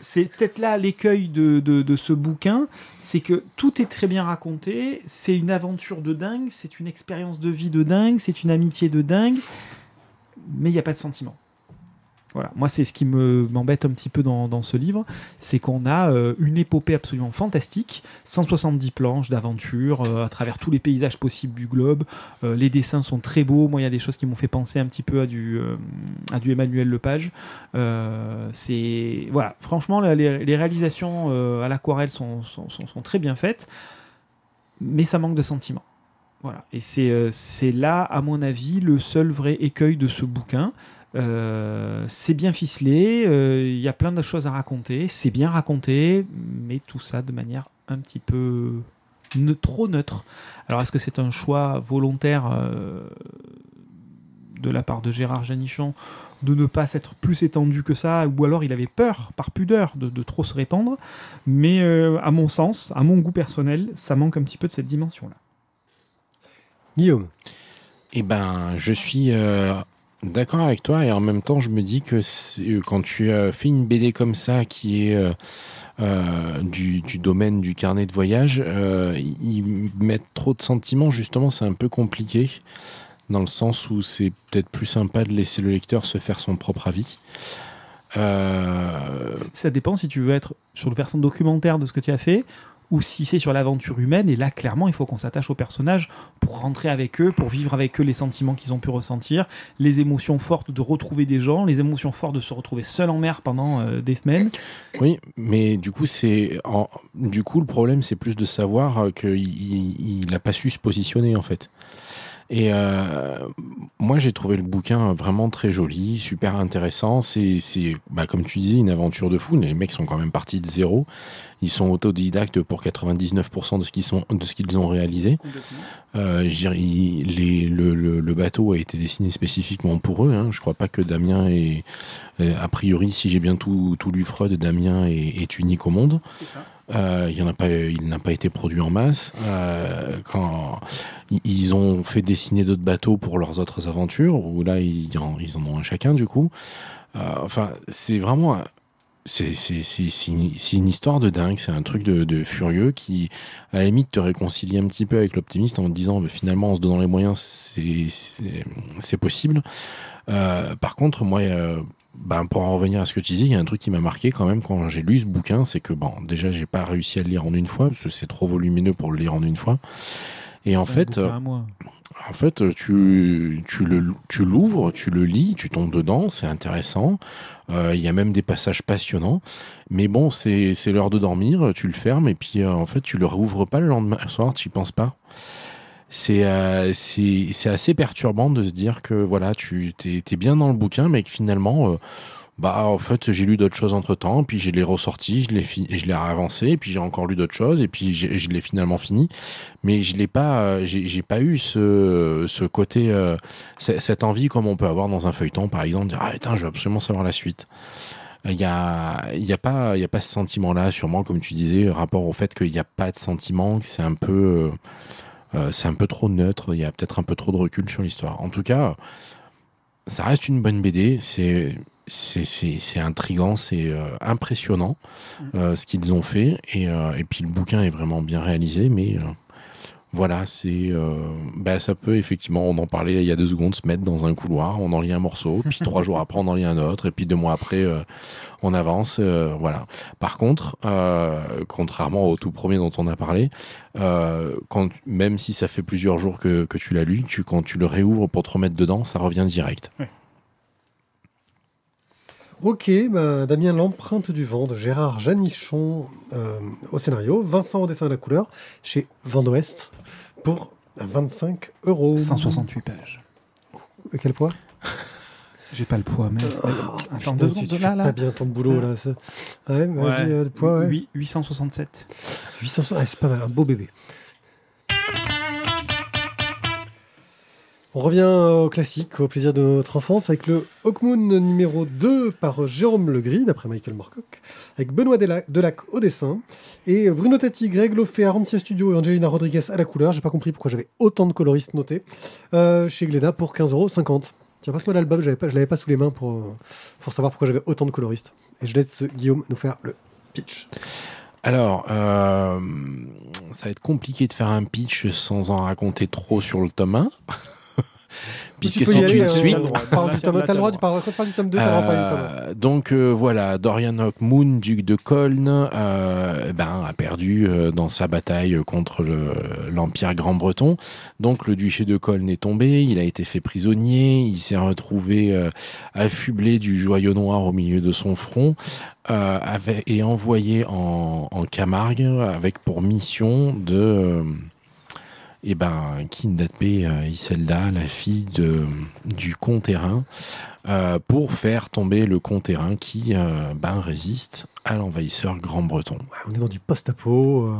D: c'est peut-être là l'écueil de, de- de ce bouquin, c'est que tout est très bien raconté, c'est une aventure de dingue, c'est une expérience de vie de dingue, c'est une amitié de dingue, mais il n'y a pas de sentiment. Voilà, moi c'est ce qui me m'embête un petit peu dans, ce livre, c'est qu'on a euh, une épopée absolument fantastique, 170 planches d'aventure euh, à travers tous les paysages possibles du globe. Euh, les dessins sont très beaux. Moi, il y a des choses qui m'ont fait penser un petit peu à du à du Emmanuel Lepage. C'est voilà, franchement, les, réalisations à l'aquarelle sont, sont, sont- sont très bien faites, mais ça manque de sentiment. Voilà, et c'est là, à mon avis, le seul vrai écueil de ce bouquin. Euh, c'est bien ficelé, euh, il y a plein de choses à raconter, c'est bien raconté, mais tout ça de manière un petit peu ne- trop neutre. Alors est-ce que c'est un choix volontaire euh, de la part de Gérard Janichon de ne pas s'être plus étendu que ça, ou alors il avait peur, par pudeur, de, de trop se répandre, mais euh, à mon sens, à mon goût personnel, ça manque un petit peu de cette dimension-là.
A: Guillaume.
C: Eh ben, je suis euh, d'accord avec toi et en même temps, je me dis que euh, quand tu as fait une BD comme ça qui est euh, euh, du, domaine du carnet de voyage, ils mettent trop de sentiments. Justement, c'est un peu compliqué dans le sens où c'est peut-être plus sympa de laisser le lecteur se faire son propre avis.
D: Ça dépend si tu veux être sur le versant documentaire de ce que tu as fait, ou si c'est sur l'aventure humaine, et là, clairement, il faut qu'on s'attache aux personnages pour rentrer avec eux, pour vivre avec eux les sentiments qu'ils ont pu ressentir, les émotions fortes de retrouver des gens, les émotions fortes de se retrouver seul en mer pendant euh, des semaines.
C: Oui, mais du coup, c'est du coup le problème, c'est plus de savoir euh, qu'il il, il a pas su se positionner en fait. Et euh, moi, j'ai trouvé le bouquin vraiment très joli, super intéressant. C'est, c'est bah, comme tu disais, une aventure de fou. Les mecs sont quand même partis de zéro. Ils sont autodidactes pour 99% de ce qu'ils sont, de ce qu'ils ont réalisé. Euh, je dirais, il- les- le, le- le bateau a été dessiné spécifiquement pour eux. Hein. Je crois pas que Damien est, euh, a priori, si j'ai bien tout, tout lu Freud, Damien est, est unique au monde. Euh, il y en a pas, n'a pas été produit en masse. Euh, quand ils ont fait dessiner d'autres bateaux pour leurs autres aventures, où là ils en, ont un chacun du coup. Euh, enfin, c'est vraiment, c'est une, histoire de dingue. C'est un truc de, furieux qui, à la limite, te réconcilie un petit peu avec l'optimiste en te disant, bah, finalement, en se donnant les moyens, c'est possible. Par contre, moi, ben, pour en revenir à ce que tu disais, il y a un truc qui m'a marqué quand même quand j'ai lu ce bouquin, c'est que bon, déjà, j'ai pas réussi à le lire en une fois parce que c'est trop volumineux pour le lire en une fois. Et en fait, euh, en fait, tu, tu le, tu l'ouvres, tu le lis, tu tombes dedans, c'est intéressant. Euh, Il y a même des passages passionnants. Mais bon, c'est, c'est l'heure de dormir, tu le fermes et puis euh, en fait, tu le rouvres pas le lendemain soir, tu y penses pas. C'est, euh, c'est, assez perturbant de se dire que voilà, tu t'es, t'es bien dans le bouquin, mais que finalement, euh, bah en fait, j'ai lu d'autres choses entre temps, puis je l'ai ressorti, je fi- je l'ai avancé, puis j'ai encore lu d'autres choses, et puis je l'ai finalement fini. Mais je l'ai pas euh, j'ai pas eu ce ce côté euh, cette envie comme on peut avoir dans un feuilleton par exemple de dire ah putain je veux absolument savoir la suite. Il y a il y a pas il y a pas ce sentiment là sûrement comme tu disais rapport au fait qu'il n'y a pas de sentiment que c'est un peu euh, c'est un peu trop neutre il y a peut-être un peu trop de recul sur l'histoire. En tout cas ça reste une bonne BD c'est c'est intrigant c'est euh, impressionnant euh, ce qu'ils ont fait et, euh, et puis le bouquin est vraiment bien réalisé mais euh, Voilà, c'est, euh, bah, ça peut effectivement, on en parlait il y a deux secondes, se mettre dans un couloir, on en lit un morceau, puis *laughs* trois jours après on en lit un autre, et puis deux mois après euh, on avance, euh, voilà. Par contre, euh, contrairement au tout premier dont on a parlé, euh, quand, même si ça fait plusieurs jours que, que tu l'as lu, tu, quand tu le réouvres pour te remettre dedans, ça revient direct.
A: Ok, bah, Damien L'empreinte du vent de Gérard Janichon euh, au scénario, Vincent au dessin de la couleur chez Vent d'Ouest pour 25 euros.
D: 168 pages.
A: Quel poids?
D: J'ai pas le poids, mais.
A: Oh,
D: Attends, deux
A: tu,
D: secondes,
A: tu
D: là,
A: pas bien ton boulot là. Ouais, vas-y,
D: Ouais.
A: euh, le poids, ouais.
D: Huit- 867.
A: 800, ah, c'est pas mal, un beau bébé. On revient au classique, au plaisir de notre enfance, avec le Hawkmoon numéro 2 par Jérôme Legris, d'après Michael Moorcock, avec Benoît Delac, au dessin, et Bruno Tati, Greg Loffé, Arancia Studio et Angelina Rodriguez à la couleur. J'ai pas compris pourquoi j'avais autant de coloristes notés. Euh, chez Glénat pour 15,50€. Tiens, passe-moi l'album, je l'avais pas sous les mains pour, pour savoir pourquoi j'avais autant de coloristes. Et je laisse Guillaume nous faire le pitch.
C: Alors, euh, ça va être compliqué de faire un pitch sans en raconter trop sur le tome 1. Puisque c'est une
A: euh,
C: suite.
A: parle du tome- T'as le droit, tu parles du tome 2, t'as le droit de parler du tome 1.
C: Euh, donc euh, voilà, Dorian Hawkmoon, duc de Colne, euh, ben, a perdu dans sa bataille contre le- l'Empire grand-breton. Donc le duché de Colne est tombé, il a été fait prisonnier, il s'est retrouvé affublé du joyau noir au milieu de son front euh, et envoyé en, en Camargue avec pour mission de... euh, eh ben, kidnapper euh, Iselda, la fille de, du comte Terrain, euh, pour faire tomber le comte-terrain qui euh, ben, résiste à l'envahisseur grand-breton.
A: Ouais, on est dans du post-apo.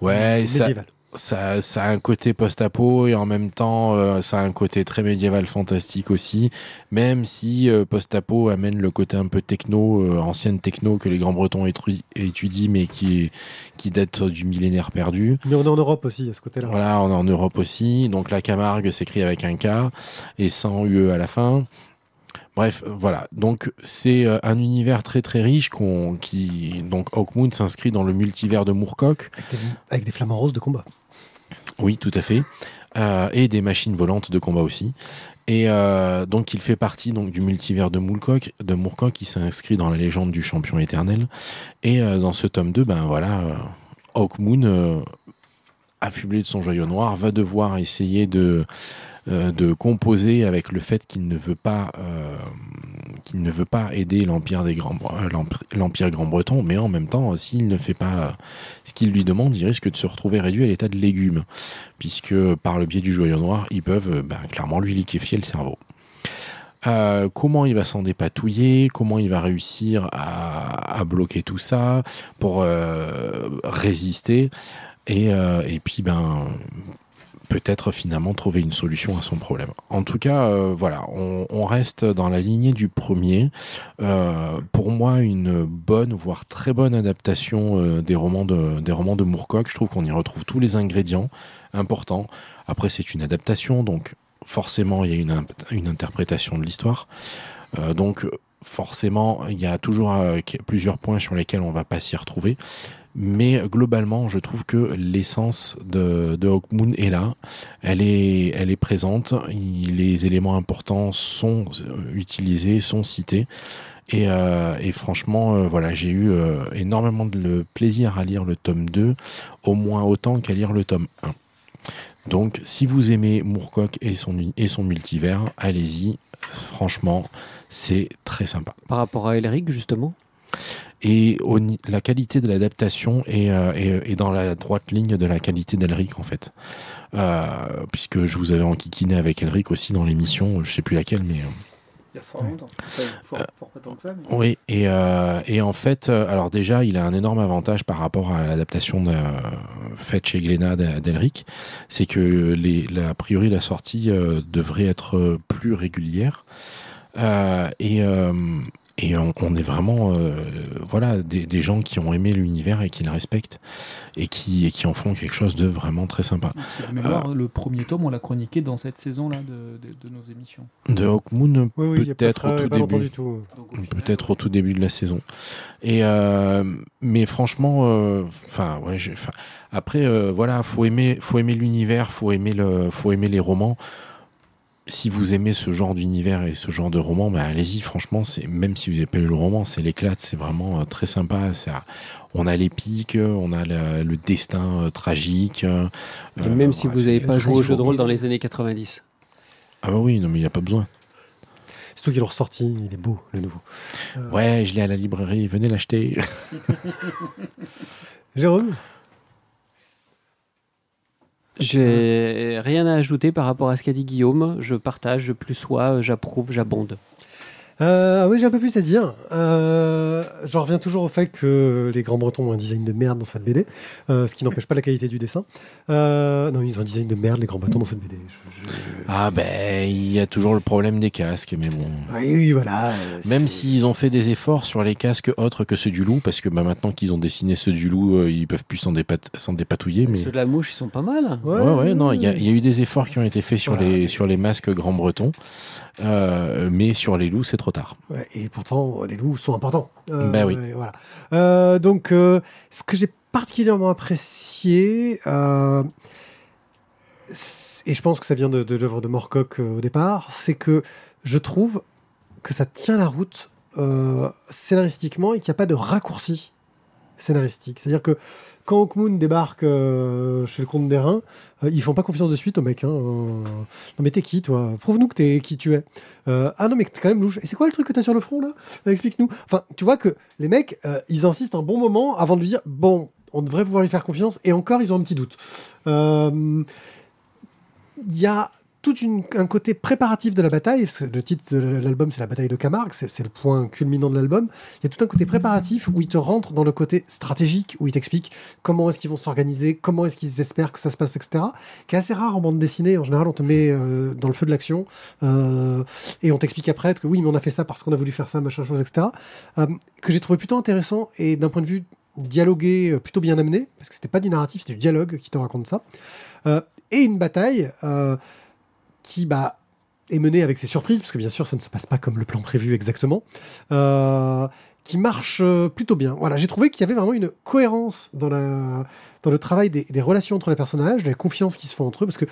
C: Ouais, ça. Ça, ça a un côté post-apo et en même temps, euh, ça a un côté très médiéval fantastique aussi, même si euh, post-apo amène le côté un peu techno, euh, ancienne techno que les grands-bretons étudient, mais qui, qui date du millénaire perdu.
A: Mais on est en Europe aussi, à ce côté-là.
C: Voilà, on est en Europe aussi. Donc la Camargue s'écrit avec un K et sans UE à la fin. Bref, voilà. Donc c'est euh, un univers très très riche qu'on, qui donc Hawkmoon s'inscrit dans le multivers de Moorcock.
A: Avec, des, avec des flamants roses de combat.
C: Oui, tout à fait. Euh, et des machines volantes de combat aussi. Et euh, donc il fait partie du multivers de Moorcock, de qui s'inscrit dans la légende du champion éternel. Et euh, dans ce tome 2, ben voilà, Hawkmoon, affublé de son joyau noir, va devoir essayer de euh, de composer avec le fait qu'il ne veut pas euh, qu'il ne veut pas aider l'empire des grands euh, l'empire- grand-breton mais en même temps s'il ne fait pas ce qu'il lui demande il risque de se retrouver réduit à l'état de légume puisque par le biais du joyau noir ils peuvent ben, clairement lui liquéfier le cerveau. Comment il va s'en dépatouiller, comment il va réussir à, bloquer tout ça pour résister? Et, et puis ben peut-être finalement trouver une solution à son problème. En tout cas, euh, voilà, on, reste dans la lignée du premier. Euh, pour moi, une bonne, voire très bonne adaptation euh, des romans de des romans de Moorcock. Je trouve qu'on y retrouve tous les ingrédients importants. Après, c'est une adaptation, donc forcément, il y a une, une interprétation de l'histoire. Donc forcément, il y a toujours plusieurs points sur lesquels on va pas s'y retrouver. Mais globalement, je trouve que l'essence de, de Hawkmoon est là. Elle est, elle est présente. Les éléments importants sont euh, utilisés, sont cités. Et, euh, franchement, euh, voilà, j'ai eu énormément de plaisir à lire le tome 2, au moins autant qu'à lire le tome 1. Donc, si vous aimez Moorcock et son, et son multivers, allez-y. Franchement, c'est très sympa.
B: Par rapport à Elric, justement?
C: Et au la qualité de l'adaptation est, euh, est- est dans la droite ligne de la qualité d'Elric, en fait. Euh, puisque je vous avais enquiquiné avec Elric aussi dans l'émission, je sais plus laquelle, mais... euh,
D: Il y a fort longtemps. fort, fort pas tant que ça, mais.
C: Oui, et, euh, et en fait, alors déjà, il a un énorme avantage par rapport à l'adaptation de- faite chez Glénat d'E- d'Elric, c'est que les, la, a priori la sortie devrait être plus régulière. Et, et on, on est vraiment euh, voilà des, des gens qui ont aimé l'univers et qui le respectent et qui, et qui en font quelque chose de vraiment très sympa.
D: Mémoire, le premier tome, on l'a chroniqué dans cette saison-là de, de- de nos émissions.
C: De
A: Oui, oui, a pas
C: peut-être au tout début. Peut-être au tout début de la saison. Et euh, mais franchement, euh, enfin ouais, Après, euh, voilà, faut aimer, faut aimer l'univers, faut aimer le, faut aimer les romans. Si vous aimez ce genre d'univers et ce genre de roman, bah, allez-y. Franchement, c'est même si vous n'avez pas lu le roman, c'est l'éclate. C'est vraiment euh, très sympa. Ça, on a l'épique, on a la- le destin euh, tragique. euh,
B: Et même
C: euh,
B: si vous n'avez pas joué au jeu de rôle dans les années 90.
C: Ah bah oui, non mais il y a pas besoin.
A: Surtout qu'ils l'ont ressorti, il est beau, le nouveau.
C: Ouais, je l'ai à la librairie. Venez l'acheter. *laughs*
A: Jérôme?
B: J'ai rien à ajouter par rapport à ce qu'a dit Guillaume. Je partage, je plus sois, j'approuve, j'abonde.
A: Euh, ah oui, j'ai un peu plus à dire. Euh, J'en reviens toujours au fait que les Grands Bretons ont un design de merde dans cette BD, euh, ce qui n'empêche pas la qualité du dessin. Euh, non, ils ont un design de merde, les Grands Bretons, dans cette BD. Je- je-
C: Ah ben, il y a toujours le problème des casques, mais bon.
A: Oui, oui, voilà.
C: Même s'ils ont fait des efforts sur les casques autres que ceux du loup, parce que bah, maintenant qu'ils ont dessiné ceux du loup, euh, ils peuvent plus s'en dépat- s'en dépatouiller. Mais...
B: Ceux de la mouche, ils sont pas mal.
C: Ouais, ouais, non, il y, a- il y a eu des efforts qui ont été faits sur,
A: Voilà.
C: les, sur les masques grand bretons, euh, mais sur les loups, c'est trop tard.
A: Ouais, et pourtant, les loups sont importants. Euh,
C: Bah oui.
A: Voilà. Euh, donc, euh, ce que j'ai particulièrement apprécié, euh, et je pense que ça vient de, de l'œuvre de Morcock au départ, c'est que je trouve que ça tient la route scénaristiquement et qu'il n'y a pas de raccourci scénaristique. C'est-à-dire que quand Hawkmoon débarque euh, chez le comte des Reins, euh, ils font pas confiance de suite au mec. Hein. Non mais t'es qui toi? Prouve-nous que t'es qui tu es. Euh, ah non mais t'es quand même louche. Et c'est quoi le truc que t'as sur le front là? Euh, Explique-nous. Enfin, tu vois que les mecs, ils insistent un bon moment avant de lui dire bon, on devrait pouvoir lui faire confiance. Et encore, ils ont un petit doute. Il y a tout un côté préparatif de la bataille. parce que Le titre de l'album, c'est la bataille de Camargue. C'est le point culminant de l'album. Il y a tout un côté préparatif où il te rentre dans le côté stratégique, où il t'explique comment est-ce qu'ils vont s'organiser, comment est-ce qu'ils espèrent que ça se passe, etc. Qui est assez rare en bande dessinée. En général, on te met euh, dans le feu de l'action euh, et on t'explique après que oui, mais on a fait ça parce qu'on a voulu faire ça, machin chose, etc. Euh, que j'ai trouvé plutôt intéressant et d'un point de vue dialogué, plutôt bien amené, parce que c'était pas du narratif, c'était du dialogue qui te raconte ça. Et une bataille qui bah, est menée avec ses surprises, parce que bien sûr, ça ne se passe pas comme le plan prévu exactement, euh, qui marche euh, plutôt bien. Voilà, j'ai trouvé qu'il y avait vraiment une cohérence dans, la, dans le travail des, des relations entre les personnages, de la confiance qui se font entre eux, parce que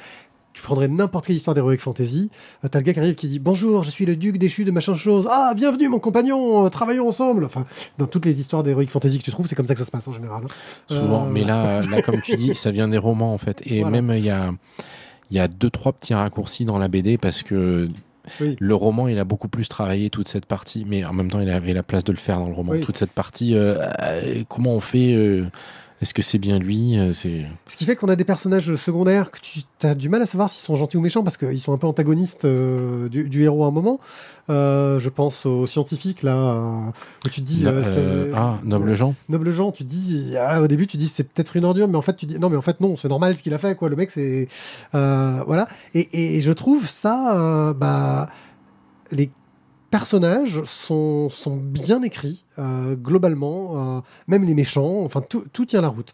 A: tu prendrais n'importe quelle histoire d'Heroic Fantasy, euh, t'as le gars qui arrive qui dit Bonjour, je suis le duc déchu de machin chose. Ah, bienvenue mon compagnon, euh, travaillons ensemble. Enfin, dans toutes les histoires d'Heroic Fantasy que tu trouves, c'est comme ça que ça se passe en général. hein.
C: Souvent,
A: Euh,
C: mais là, *laughs* là, comme tu dis, ça vient des romans en fait. Et
A: Voilà.
C: même il y a, il y a deux trois petits raccourcis dans la BD parce que
A: Oui.
C: le roman, il a beaucoup plus travaillé toute cette partie, mais en même temps, il avait la place de le faire dans le roman.
A: Oui.
C: Toute cette partie, euh, euh, comment on fait euh, Est-ce que c'est bien lui Euh, C'est
A: Ce qui fait qu'on a des personnages secondaires que tu as du mal à savoir s'ils sont gentils ou méchants parce qu'ils sont un peu antagonistes euh, du, du héros à un moment. Euh, je pense aux scientifiques là, où tu te dis
C: No- ah noble Jean.
A: noble gens, tu te dis ah, au début tu dis c'est peut-être une ordure, mais en fait tu dis non mais en fait non c'est normal ce qu'il a fait quoi. Le mec c'est voilà et, et je trouve ça bah les personnages sont, sont bien écrits euh, globalement, euh, même les méchants, enfin tout, tout tient la route.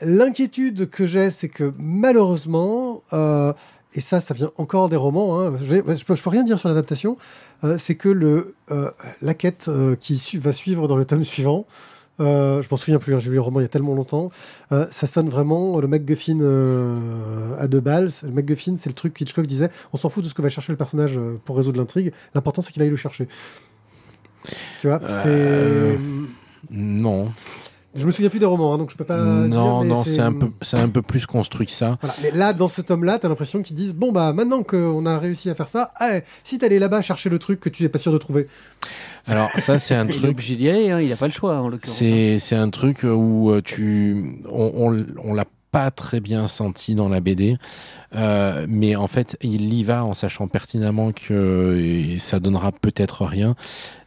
A: L'inquiétude que j'ai, c'est que malheureusement, euh, et ça, ça vient encore des romans, hein, je, je peux, peux rien dire sur l'adaptation, c'est que le, la quête qui va suivre dans le tome suivant, euh, je m'en souviens plus, hein, j'ai lu le roman il y a tellement longtemps, euh, ça sonne vraiment le MacGuffin euh, à deux balles. Le MacGuffin, c'est le truc qu'Hitchcock disait, on s'en fout de ce que va chercher le personnage euh, pour résoudre l'intrigue, l'important c'est qu'il aille le chercher. Tu vois,
C: Euh,
A: c'est...
C: Non,
A: Je me souviens plus des romans, hein, donc je peux pas.
C: non,
A: dire,
C: non, c'est un peu, c'est un peu plus construit que ça.
A: Voilà. Mais là, dans ce tome-là, t'as l'impression qu'ils disent bon bah maintenant qu'on a réussi à faire ça, ah, si t'allais là-bas chercher le truc que tu n'es pas sûr de trouver.
C: Alors ça, c'est un *laughs*
B: Il est
C: truc.
B: obligé d'y aller, hein, il n'a pas le choix en l'occurrence.
C: C'est c'est un truc où euh, tu on, on, on l'a pas très bien senti dans la BD, euh, mais en fait il y va en sachant pertinemment que ça donnera peut-être rien,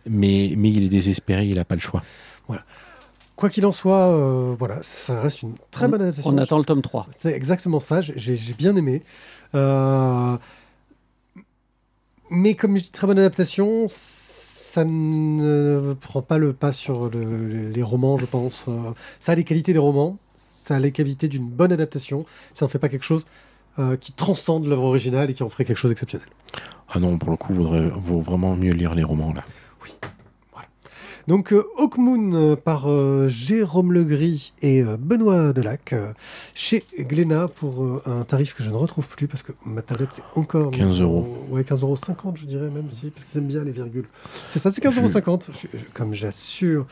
C: mais mais il est désespéré, il a pas le choix.
A: Quoi qu'il en soit, euh, voilà, ça reste une très bonne adaptation.
B: On attend le tome 3.
A: C'est exactement ça. J'ai bien aimé. Euh, Mais comme je dis, très bonne adaptation, ça ne prend pas le pas sur le- les romans, je pense. Euh, Ça a les qualités des romans, ça a les qualités d'une bonne adaptation. Ça ne fait pas quelque chose euh, qui transcende l'œuvre originale et qui en ferait quelque chose d'exceptionnel.
C: Ah non, pour le coup, vaudrait vaut vraiment mieux lire les romans là.
A: Donc euh, Hawkmoon euh, par euh, Jérôme Legris et euh, Benoît Delac euh, chez Glénat pour euh, un tarif que je ne retrouve plus parce que ma tablette c'est encore
C: 15 euros.
A: Ouais, 15,50 euros je dirais même si parce qu'ils aiment bien les virgules. C'est ça, c'est 15,50 euros je- je- comme j'assure.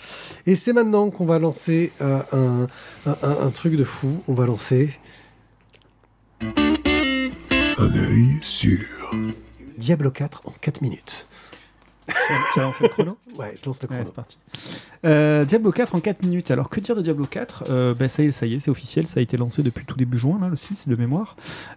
A: Et c'est maintenant qu'on va lancer euh, un, un- un- un truc de fou. On va lancer un œil sur Diablo 4 en 4 minutes.
D: Tu as lancé le chrono?
A: Ouais, je lance le
D: Ouais,
A: chrono.
D: c'est parti. Euh, Diablo 4 en 4 minutes. Alors, que dire de Diablo 4 Euh, ben, ça, y est, ça y est, c'est officiel. Ça a été lancé depuis tout début juin, là, le 6 de mémoire.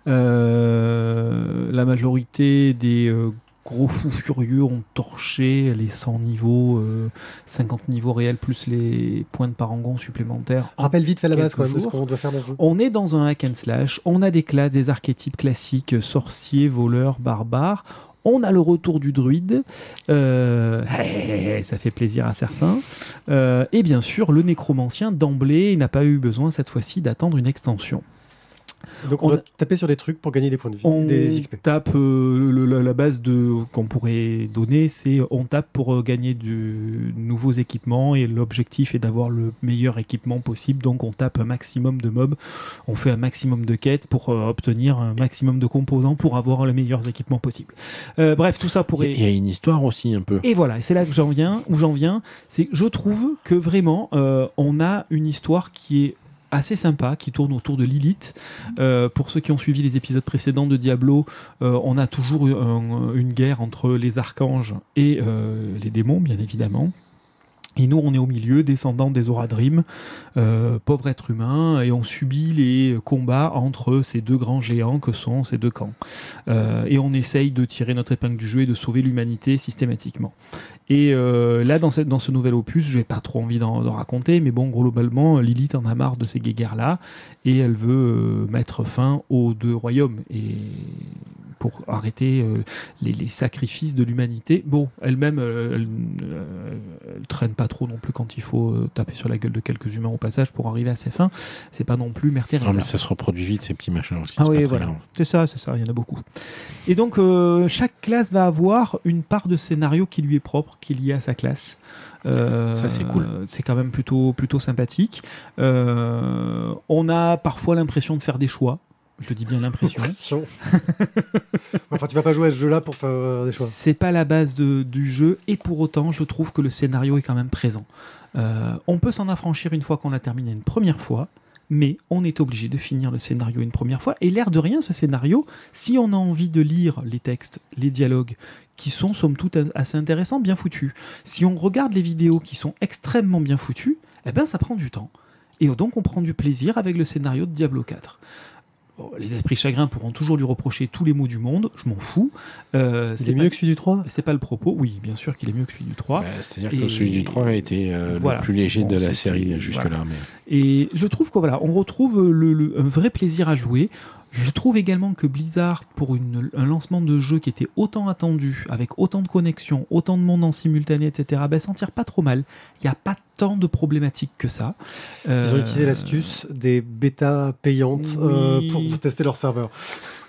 D: Euh, la majorité des euh, gros fous furieux ont torché les 100 niveaux, euh, 50 niveaux réels, plus les points de parangon supplémentaires.
A: Rappelle vite fait la base
D: Quelques
A: quand même de ce
D: jours.
A: qu'on doit faire dans le jeu.
D: On est dans un hack and slash, on a des classes, des archétypes classiques, sorciers, voleurs, barbares. On a le retour du druide, euh, ça fait plaisir à certains. Euh, et bien sûr, le nécromancien d'emblée n'a pas eu besoin cette fois-ci d'attendre une extension.
A: Donc on,
D: on
A: doit taper sur des trucs pour gagner des points de vie,
D: On
A: des XP.
D: tape euh, le- la base de qu'on pourrait donner, c'est on tape pour euh, gagner de nouveaux équipements et l'objectif est d'avoir le meilleur équipement possible. Donc on tape un maximum de mobs, on fait un maximum de quêtes pour euh, obtenir un maximum de composants pour avoir les meilleurs équipements possibles. Euh, bref, tout ça
C: Il
D: pourrait.
C: y a une histoire aussi un peu.
D: Et voilà, c'est là que j'en viens, où j'en viens, c'est que je trouve que vraiment, euh, on a une histoire qui est assez sympa, qui tourne autour de Lilith. Euh, pour ceux qui ont suivi les épisodes précédents de Diablo, euh, on a toujours une guerre entre les archanges et euh, les démons, bien évidemment. Et nous, on est au milieu, descendants des Oradrim, euh, pauvres êtres humains, et on subit les combats entre ces deux grands géants que sont ces deux camps. Euh, et on essaye de tirer notre épingle du jeu et de sauver l'humanité systématiquement. Et euh, là, dans, ce nouvel opus, je n'ai pas trop envie d'en raconter, mais bon, globalement, Lilith en a marre de ces guéguerres-là, et elle veut mettre fin aux deux royaumes, et pour arrêter euh, les, les sacrifices de l'humanité. Bon, elle-même, euh, elle, euh, elle traîne pas trop non plus quand il faut taper sur la gueule de quelques humains au passage pour arriver à ses fins. C'est pas non plus Mère Teresa.
C: Non, mais ça se reproduit vite, ces petits machins aussi.
D: Ah oui, voilà. C'est ça, c'est ça, il y en a beaucoup. Et donc, euh, chaque classe va avoir une part de scénario qui lui est propre, qui est liée à sa classe. Euh,
C: Ça, c'est cool.
D: C'est quand même plutôt, plutôt sympathique. Euh, on a parfois l'impression de faire des choix. Je le dis bien l'impression.
A: Impression. *laughs* enfin, tu vas pas jouer à ce jeu-là pour faire euh, des choix.
D: C'est pas la base de- du jeu, et pour autant, je trouve que le scénario est quand même présent. Euh, on peut s'en affranchir une fois qu'on l'a terminé une première fois, mais on est obligé de finir le scénario une première fois. Et l'air de rien, ce scénario, si on a envie de lire les textes, les dialogues, qui sont somme toute assez intéressants, bien foutus, si on regarde les vidéos qui sont extrêmement bien foutues, eh ben ça prend du temps. Et donc on prend du plaisir avec le scénario de Diablo 4. Bon, les esprits chagrins pourront toujours lui reprocher tous les maux du monde, je m'en fous. Euh,
A: Il
D: c'est
A: mieux que celui du 3
D: C'est pas le propos, oui, bien sûr qu'il est mieux que celui du 3.
C: Bah, C'est-à-dire que celui du 3 a été euh,
D: Voilà.
C: le plus léger
D: Bon,
C: de la série jusque-là.
D: voilà.
C: mais-
D: Et je trouve que voilà, on retrouve le, le- un vrai plaisir à jouer. Je trouve également que Blizzard, pour une- un lancement de jeu qui était autant attendu, avec autant de connexions, autant de monde en simultané, etc., ben, s'en tire pas trop mal. Il n'y a pas tant de problématiques que ça.
A: Ils ont
D: Euh,
A: utilisé l'astuce des bêtas payantes euh, pour tester leur serveur.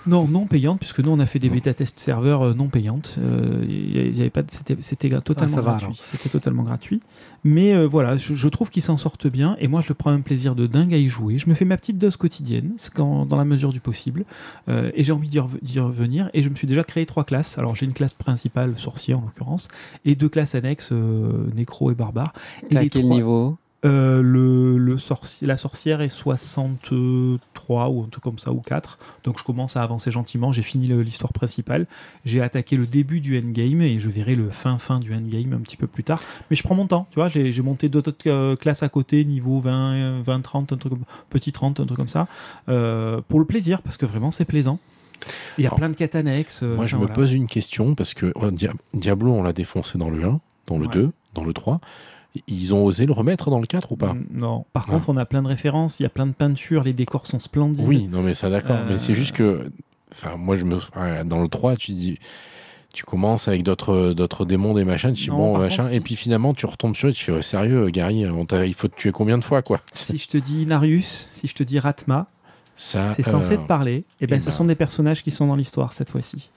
D: Non, non payantes, puisque nous on a fait des
C: Non.
D: bêta-tests serveurs euh, non payantes. Euh, il y avait pas de- c'était, totalement
A: Ah, va,
D: gratuit.
A: alors.
D: C'était totalement gratuit. Mais euh, voilà, je, je trouve qu'ils s'en sortent bien, et moi je prends un plaisir de dingue à y jouer. Je me fais ma petite dose quotidienne, quand- dans la mesure du possible, Euh, et j'ai envie d'y, rev- d'y revenir. Et je me suis déjà créé trois classes. Alors j'ai une classe principale, sorcier en l'occurrence, et deux classes annexes, euh, nécro et barbare. Et les
B: quel
D: trois-
B: niveau?
D: Euh, le, le sorci- la sorcière est 63 ou un truc comme ça, ou 4. Donc je commence à avancer gentiment. J'ai fini l'histoire principale. J'ai attaqué le début du endgame et je verrai le fin fin du endgame un petit peu plus tard. Mais je prends mon temps, tu vois. J'ai monté d'autres euh, classes à côté, niveau 20, euh, 20 30, un truc comme, petit 30, un truc comme ça. euh, pour le plaisir, parce que vraiment c'est plaisant. Il y a
C: Alors,
D: plein de quêtes annexes.
C: Moi, je me
D: voilà.
C: pose une question parce que Dia- Diablo, on l'a défoncé dans le 1, dans le
D: Ouais.
C: 2, dans le 3. Ils ont osé le remettre dans le 4 ou pas?
D: Mm, Non. Par
C: Ah.
D: contre, on a plein de références. Il y a plein de peintures. Les décors sont splendides.
C: Oui, non, mais ça, d'accord.
D: Euh,
C: Mais c'est juste que. Enfin, moi, je me. Dans le 3, tu dis. Tu commences avec d'autres d'autres démons, des machins, tu dis
D: Non,
C: bon, machin,
D: contre, si-
C: et puis finalement, tu retombes sur eux, tu fais sérieux, Gary, on il faut te tuer combien de fois, quoi?
D: Si je te dis Inarius, si je te dis Ratma,
C: Ça,
D: c'est censé
C: euh,
D: te parler. Et ben,
C: eh
D: ce
C: ben.
D: sont des personnages qui sont dans l'histoire cette fois-ci.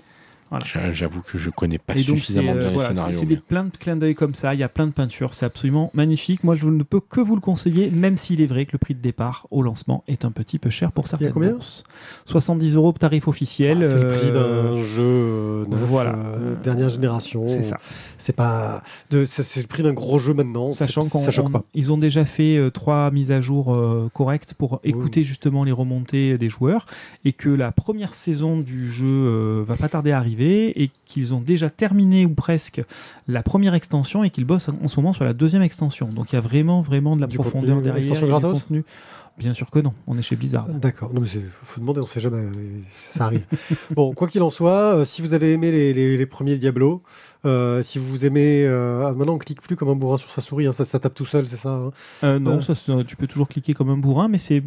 D: Voilà.
C: J'avoue que je connais pas
D: Et donc,
C: suffisamment
D: c'est, euh,
C: bien les
D: voilà,
C: scénarios.
D: c'est- des plein de clins d'œil comme ça. Il y a plein de peintures. C'est absolument magnifique. Moi, je ne peux que vous le conseiller, même s'il est vrai que le prix de départ au lancement est un petit peu cher pour certaines
A: combien
D: bourses. 70 euros tarif officiel.
A: Ah, c'est le prix
D: euh,
A: d'un jeu neuf,
D: voilà.
A: euh, dernière génération.
D: C'est ça.
A: C'est pas de, c'est le prix d'un gros jeu maintenant.
D: Sachant
A: choque
D: on-
A: pas.
D: ils ont déjà fait euh, trois mises à jour euh, correctes pour écouter justement les remontées des joueurs et que la première saison du jeu euh, va pas tarder à arriver et qu'ils ont déjà terminé ou presque la première extension et qu'ils bossent en ce moment sur la deuxième extension. Donc il y a vraiment vraiment de la
A: Du
D: profondeur
A: contenu,
D: derrière.
A: extension gratos
D: contenu. Bien sûr que non, on est chez Blizzard.
A: D'accord. Non, mais faut demander, on sait jamais. Ça arrive. bon, quoi qu'il en soit, euh, si vous avez aimé les, les- les premiers Diablo, euh, si vous aimez, euh, ah, maintenant on clique plus comme un bourrin sur sa souris, hein, ça, ça tape tout seul, c'est ça. hein
D: Euh, non,
A: Euh.
D: ça, ça, tu peux toujours cliquer comme un bourrin, mais c'est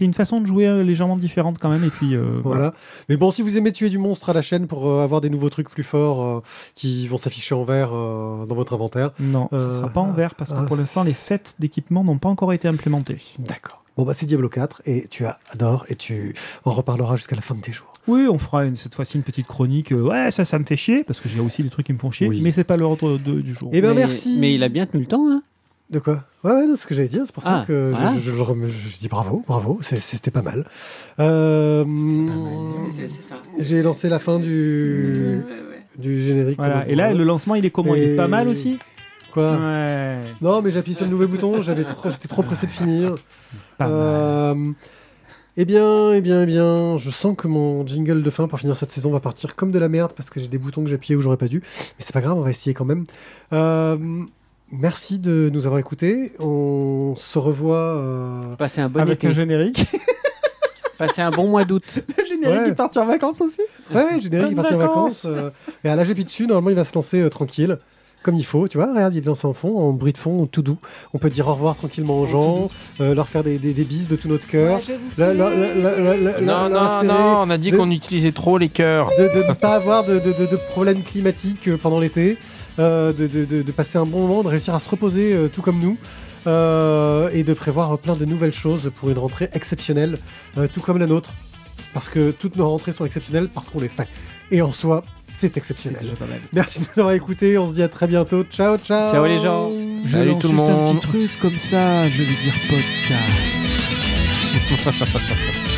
D: une façon de jouer euh, légèrement différente quand même. Et puis euh, voilà.
A: Voilà. Mais bon, si vous aimez tuer du monstre à la chaîne pour euh, avoir des nouveaux trucs plus forts euh, qui vont s'afficher en vert euh, dans votre inventaire.
D: Non, ce
A: Euh,
D: sera pas en vert parce que
A: ah,
D: pour l'instant les sets d'équipement n'ont pas encore été implémentés.
A: D'accord. Bon, bah c'est Diablo 4 et tu adores et tu en reparleras jusqu'à la fin de tes jours.
D: Oui, on fera une- cette fois-ci une petite chronique. euh, ouais, ça, ça me fait chier parce que j'ai aussi des trucs qui me font chier,
A: Oui.
D: mais c'est pas l'ordre du jour.
A: Eh ben
B: mais,
A: merci.
B: Mais il a bien tenu le temps. Hein.
A: De quoi? Ouais, ouais, c'est ce que j'allais dire. C'est pour ça
B: Ah,
A: que je-
B: voilà.
A: je, je, le remets- je- je dis bravo, bravo. C'était pas mal. Euh, J'ai lancé la fin du, du générique.
D: Voilà. Et là, le lancement, il est comment? Il est pas mal aussi?
A: Quoi
D: Ouais.
A: Non, mais j'ai appuyé sur le nouveau bouton. J'avais trop, j'étais trop pressé de finir.
D: Pas mal.
A: Euh, Eh bien, eh bien, eh bien, je sens que mon jingle de fin pour finir cette saison va partir comme de la merde parce que j'ai des boutons que j'ai appuyés où j'aurais pas dû. Mais c'est pas grave, on va essayer quand même. Euh, merci de nous avoir écoutés. On se revoit. euh,
B: Passez un bon
D: Avec
B: été.
D: un générique. *laughs*
B: Passez un bon mois d'août.
D: le générique
A: Ouais.
D: qui part en vacances aussi?
A: Ouais, ouais, générique, il
D: Bonnes
A: parti en
D: vacances.
A: euh, et à l'âge dessus, normalement, il va se lancer euh, tranquille. Comme il faut, tu vois, regarde, il est lancé en fond, en bruit de fond, tout doux. On peut dire au revoir tranquillement aux gens, euh, leur faire des, des, des bises de tout notre cœur.
C: Non, non, non, on a dit qu'on utilisait trop les cœurs.
A: de, ne pas avoir de, de, de- de problèmes climatiques euh, pendant l'été, euh, de, de, de- de passer un bon moment, de réussir à se reposer euh, tout comme nous, euh, et de prévoir plein de nouvelles choses pour une rentrée exceptionnelle, euh, tout comme la nôtre. Parce que toutes nos rentrées sont exceptionnelles parce qu'on les fait. Et en soi,
D: c'est
A: exceptionnel.
D: déjà pas mal.
A: Merci de nous avoir écoutés, on se dit à très bientôt. Ciao, ciao
B: Ciao les gens.
D: Je
C: Salut
D: lance
C: tout le
D: juste
C: monde.
D: un petit truc comme ça, je vais dire podcast. *laughs*